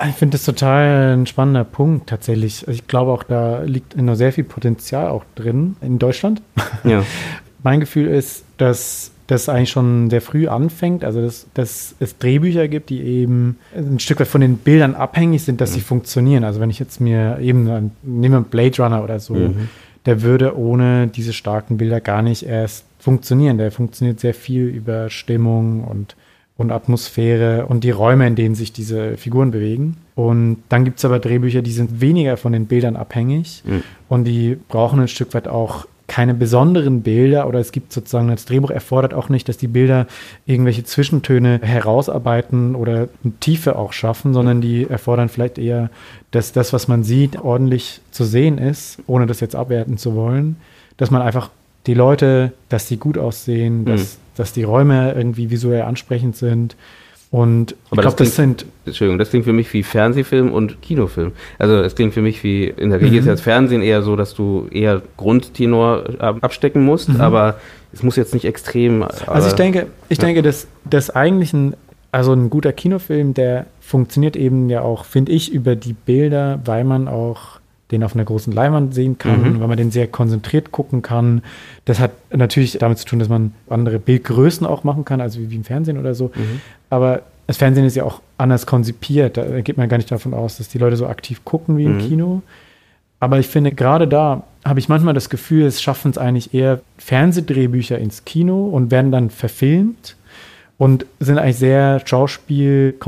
Ich finde das total ein spannender Punkt tatsächlich. Also Ich glaube auch, da liegt noch sehr viel Potenzial auch drin in Deutschland. Ja. Mein Gefühl ist, dass das eigentlich schon sehr früh anfängt, also dass, dass es Drehbücher gibt, die eben ein Stück weit von den Bildern abhängig sind, dass sie funktionieren. Also wenn ich jetzt mir eben, einen- nehmen wir einen Blade Runner oder so, Mhm. der würde ohne diese starken Bilder gar nicht erst funktionieren. Der funktioniert sehr viel über Stimmung und, und Atmosphäre und die Räume, in denen sich diese Figuren bewegen. Und dann gibt es aber Drehbücher, die sind weniger von den Bildern abhängig Mhm. und die brauchen ein Stück weit auch keine besonderen Bilder oder es gibt sozusagen, das Drehbuch erfordert auch nicht, dass die Bilder irgendwelche Zwischentöne herausarbeiten oder Tiefe auch schaffen, sondern die erfordern vielleicht eher, dass das, was man sieht, ordentlich zu sehen ist, ohne das jetzt abwerten zu wollen, dass man einfach die Leute, dass die gut aussehen, dass, dass die Räume irgendwie visuell ansprechend sind. Und ich Aber das glaube, das sind Entschuldigung, das klingt für mich wie Fernsehfilm und Kinofilm. Also es klingt für mich wie, in der Regel Mhm. ist ja das Fernsehen eher so, dass du eher Grundtenor ab- abstecken musst, Mhm. aber es muss jetzt nicht extrem. Also ich denke, ich ja. denke, dass das eigentlich ein, also ein guter Kinofilm, der funktioniert eben ja auch, finde ich, über die Bilder, weil man auch den auf einer großen Leinwand sehen kann, Mhm. weil man den sehr konzentriert gucken kann. Das hat natürlich damit zu tun, dass man andere Bildgrößen auch machen kann, also wie, wie im Fernsehen oder so. Mhm. Aber das Fernsehen ist ja auch anders konzipiert. Da geht man gar nicht davon aus, dass die Leute so aktiv gucken wie im Mhm. Kino. Aber ich finde, gerade da habe ich manchmal das Gefühl, es schaffen es eigentlich eher Fernsehdrehbücher ins Kino und werden dann verfilmt und sind eigentlich sehr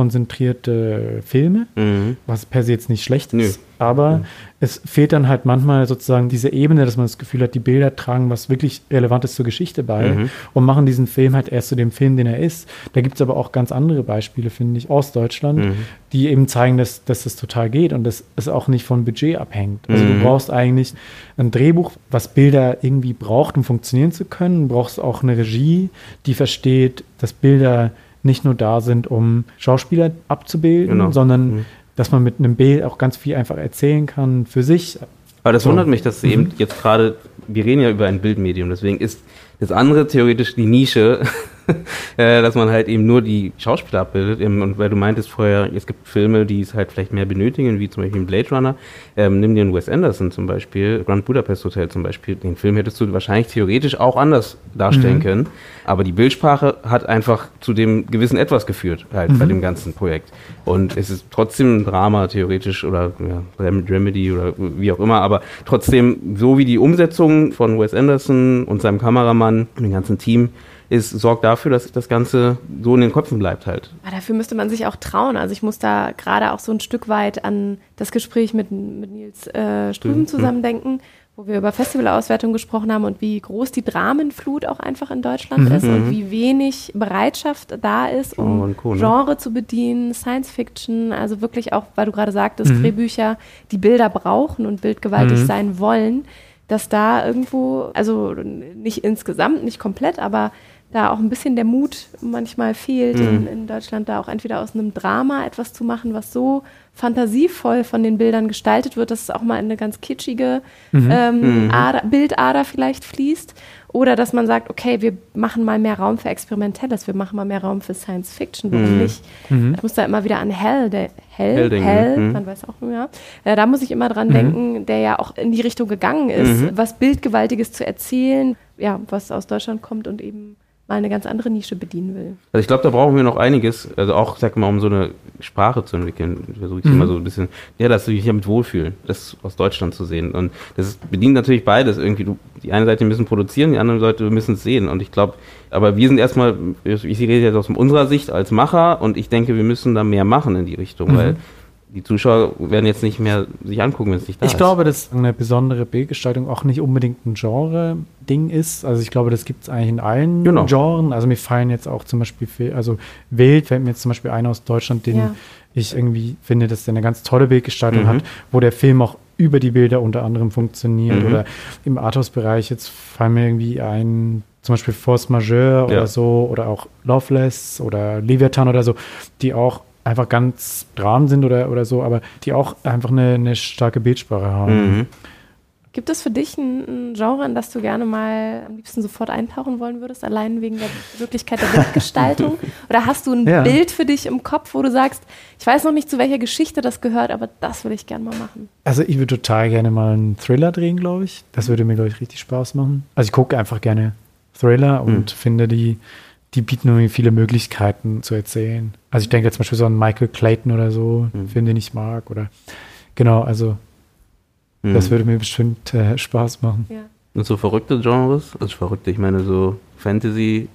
schauspielkonzentrierte Filme, Mhm. was per se jetzt nicht schlecht Nö. Aber mhm. es fehlt dann halt manchmal sozusagen diese Ebene, dass man das Gefühl hat, die Bilder tragen was wirklich Relevantes zur Geschichte bei mhm. und machen diesen Film halt erst zu dem Film, den er ist. Da gibt es aber auch ganz andere Beispiele, finde ich, aus Deutschland, mhm. die eben zeigen, dass, dass das total geht und dass es auch nicht von Budget abhängt. Also du mhm. brauchst eigentlich ein Drehbuch, was Bilder irgendwie braucht, um funktionieren zu können. Du brauchst auch eine Regie, die versteht, dass Bilder nicht nur da sind, um Schauspieler abzubilden, genau. sondern mhm. Dass man mit einem Bild auch ganz viel einfach erzählen kann für sich. Aber das wundert mich, dass mhm. eben jetzt gerade, wir reden ja über ein Bildmedium, deswegen ist das andere theoretisch die Nische, äh, dass man halt eben nur die Schauspieler abbildet. Und weil du meintest vorher, es gibt Filme, die es halt vielleicht mehr benötigen, wie zum Beispiel Blade Runner. Ähm, nimm dir einen Wes Anderson zum Beispiel, Grand Budapest Hotel zum Beispiel. Den Film hättest du wahrscheinlich theoretisch auch anders darstellen mhm. können. Aber die Bildsprache hat einfach zu dem gewissen Etwas geführt, halt mhm. bei dem ganzen Projekt. Und es ist trotzdem ein Drama theoretisch oder ja, Remedy oder wie auch immer. Aber trotzdem, so wie die Umsetzung von Wes Anderson und seinem Kameramann Kameramann, dem ganzen Team, ist, sorgt dafür, dass das Ganze so in den Köpfen bleibt halt. Aber dafür müsste man sich auch trauen. Also ich muss da gerade auch so ein Stück weit an das Gespräch mit, mit Nils äh, Strüben zusammendenken. Mhm wo wir über Festivalauswertung gesprochen haben und wie groß die Dramenflut auch einfach in Deutschland mhm. ist und mhm. wie wenig Bereitschaft da ist, um Co, ne? Genre zu bedienen, Science Fiction, also wirklich auch, weil du gerade sagtest, mhm. Drehbücher, die Bilder brauchen und bildgewaltig mhm. sein wollen dass da irgendwo, also nicht insgesamt, nicht komplett, aber da auch ein bisschen der Mut manchmal fehlt, mhm. in, in, Deutschland da auch entweder aus einem Drama etwas zu machen, was so fantasievoll von den Bildern gestaltet wird, dass es auch mal in eine ganz kitschige mhm. Ähm, mhm. Ader, Bildader vielleicht fließt. Oder dass man sagt, okay, wir machen mal mehr Raum für Experimentelles, wir machen mal mehr Raum für Science Fiction, warum mhm. nicht? Mhm. Ich muss da immer wieder an Hell, der Hell, Helding, Hell, mhm. man weiß auch, ja. Äh, da muss ich immer dran mhm. denken, der ja auch in die Richtung gegangen ist, mhm. was Bildgewaltiges zu erzählen, ja, was aus Deutschland kommt und eben mal eine ganz andere Nische bedienen will. Also ich glaube, da brauchen wir noch einiges, also auch, sag mal, um so eine Sprache zu entwickeln, versuche ich mhm. immer so ein bisschen, ja, dass du dich damit wohlfühlen, das aus Deutschland zu sehen. Und das bedient natürlich beides irgendwie. Du, die eine Seite müssen produzieren, die andere Seite müssen es sehen. Und ich glaube, aber wir sind erstmal, ich rede jetzt aus unserer Sicht als Macher und ich denke, wir müssen da mehr machen in die Richtung, mhm. weil die Zuschauer werden jetzt nicht mehr sich angucken, wenn es nicht da ich ist. Ich glaube, dass eine besondere Bildgestaltung auch nicht unbedingt ein Genre-Ding ist. Also ich glaube, das gibt es eigentlich in allen genau. Genren. Also mir fallen jetzt auch zum Beispiel, also Wild fällt mir jetzt zum Beispiel ein aus Deutschland, den ja. ich irgendwie finde, dass der eine ganz tolle Bildgestaltung mhm. hat, wo der Film auch über die Bilder unter anderem funktioniert. Mhm. Oder im Arthouse-Bereich jetzt fallen mir irgendwie ein, zum Beispiel Force Majeure ja. oder so, oder auch Loveless oder Leviathan oder so, die auch einfach ganz Dramen sind oder, oder so, aber die auch einfach eine, eine starke Bildsprache haben. Mhm. Gibt es für dich ein, ein, Genre, in das du gerne mal am liebsten sofort eintauchen wollen würdest, allein wegen der Wirklichkeit der Bildgestaltung? Oder hast du ein ja. Bild für dich im Kopf, wo du sagst, ich weiß noch nicht, zu welcher Geschichte das gehört, aber das würde ich gerne mal machen? Also ich würde total gerne mal einen Thriller drehen, glaube ich. Das würde mir, glaube ich, richtig Spaß machen. Also ich gucke einfach gerne Thriller und mhm. finde die die bieten irgendwie viele Möglichkeiten zu erzählen. Also ich denke zum Beispiel so an Michael Clayton oder so, mhm. Film, den ich mag. Oder genau, also mhm. das würde mir bestimmt äh, Spaß machen. Ja. Und so verrückte Genres? Also verrückte, ich meine so Fantasy,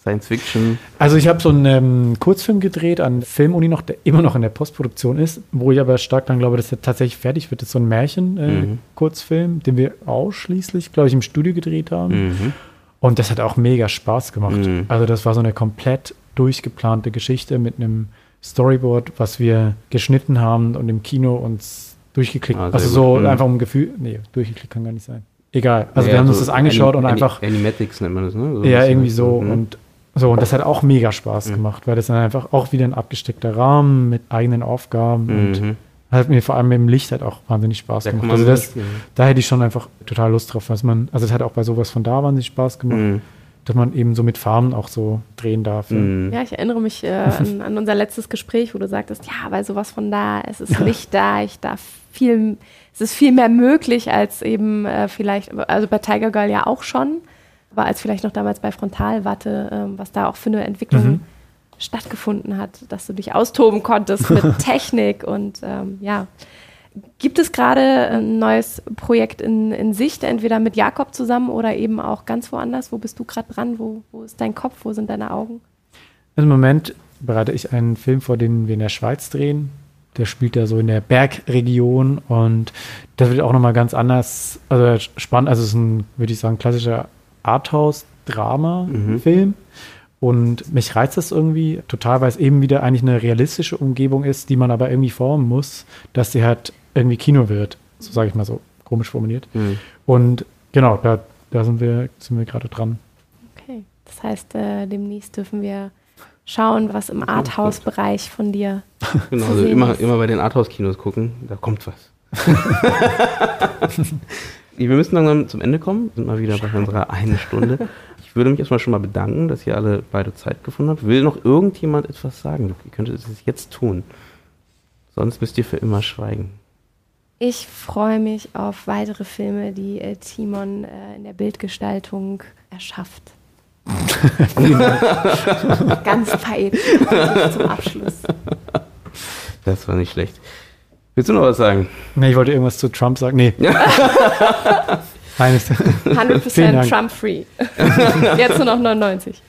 Science Fiction. Also ich habe so einen ähm, Kurzfilm gedreht an Filmuni noch, der immer noch in der Postproduktion ist, wo ich aber stark dann glaube, dass der tatsächlich fertig wird. Das ist so ein Märchen-Kurzfilm, äh, mhm. den wir ausschließlich, glaube ich, im Studio gedreht haben. Mhm. Und das hat auch mega Spaß gemacht. Mhm. Also das war so eine komplett durchgeplante Geschichte mit einem Storyboard, was wir geschnitten haben und im Kino uns durchgeklickt. Ah, also so mhm. einfach um ein Gefühl. Nee, durchgeklickt kann gar nicht sein. Egal. Also ja, wir haben uns das angeschaut Anim und einfach. Animatics nennt man das, ne? So ja, irgendwie so. Mhm. Und so, und das hat auch mega Spaß mhm. gemacht, weil das dann einfach auch wieder ein abgesteckter Rahmen mit eigenen Aufgaben und mhm. Hat mir vor allem im Licht halt auch wahnsinnig Spaß da gemacht. Also das, da hätte ich schon einfach total Lust drauf, was man, also es hat auch bei sowas von da wahnsinnig Spaß gemacht. Mhm. Dass man eben so mit Farben auch so drehen darf. Mhm. Ja, ich erinnere mich äh, an, an, unser letztes Gespräch, wo du sagtest, ja, weil sowas von da, es ist Licht da, ich darf viel, es ist viel mehr möglich als eben äh, vielleicht, also bei Tiger Girl ja auch schon, aber als vielleicht noch damals bei Frontalwatte, äh, was da auch für eine Entwicklung mhm stattgefunden hat, dass du dich austoben konntest mit Technik und ähm, ja. Gibt es gerade ein neues Projekt in, in Sicht, entweder mit Jakob zusammen oder eben auch ganz woanders? Wo bist du gerade dran? Wo, wo ist dein Kopf? Wo sind deine Augen? Also Im Moment bereite ich einen Film vor, den wir in der Schweiz drehen. der spielt ja so in der Bergregion und das wird auch nochmal ganz anders, also spannend, also es ist ein, würde ich sagen, klassischer Arthouse-Drama-Film. Mhm. Und mich reizt das irgendwie total, weil es eben wieder eigentlich eine realistische Umgebung ist, die man aber irgendwie formen muss, dass sie halt irgendwie Kino wird. So sage ich mal so komisch formuliert. Mhm. Und genau, da, da sind wir, sind wir gerade dran. Okay, das heißt, äh, demnächst dürfen wir schauen, was im Arthouse-Bereich von dir. Genau, also immer, immer bei den Arthouse-Kinos gucken, da kommt was. wir müssen langsam zum Ende kommen, sind mal wieder bei unserer eine Stunde. Ich würde mich erstmal schon mal bedanken, dass ihr alle beide Zeit gefunden habt. Will noch irgendjemand etwas sagen? Ihr könntet es jetzt tun. Sonst müsst ihr für immer schweigen. Ich freue mich auf weitere Filme, die äh, Timon äh, in der Bildgestaltung erschafft. Ganz verebnet zum Abschluss. Das war nicht schlecht. Willst du noch was sagen? Nee, ich wollte irgendwas zu Trump sagen. Nee. 100% Trump-free. Jetzt nur noch 99.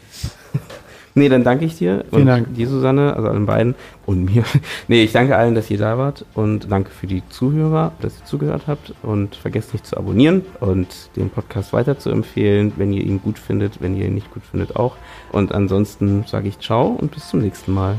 Nee, dann danke ich dir. Vielen Dank. Dir, Susanne, also allen beiden und mir. Nee, ich danke allen, dass ihr da wart und danke für die Zuhörer, dass ihr zugehört habt und vergesst nicht zu abonnieren und den Podcast weiter zu empfehlen, wenn ihr ihn gut findet, wenn ihr ihn nicht gut findet auch. Und ansonsten sage ich ciao und bis zum nächsten Mal.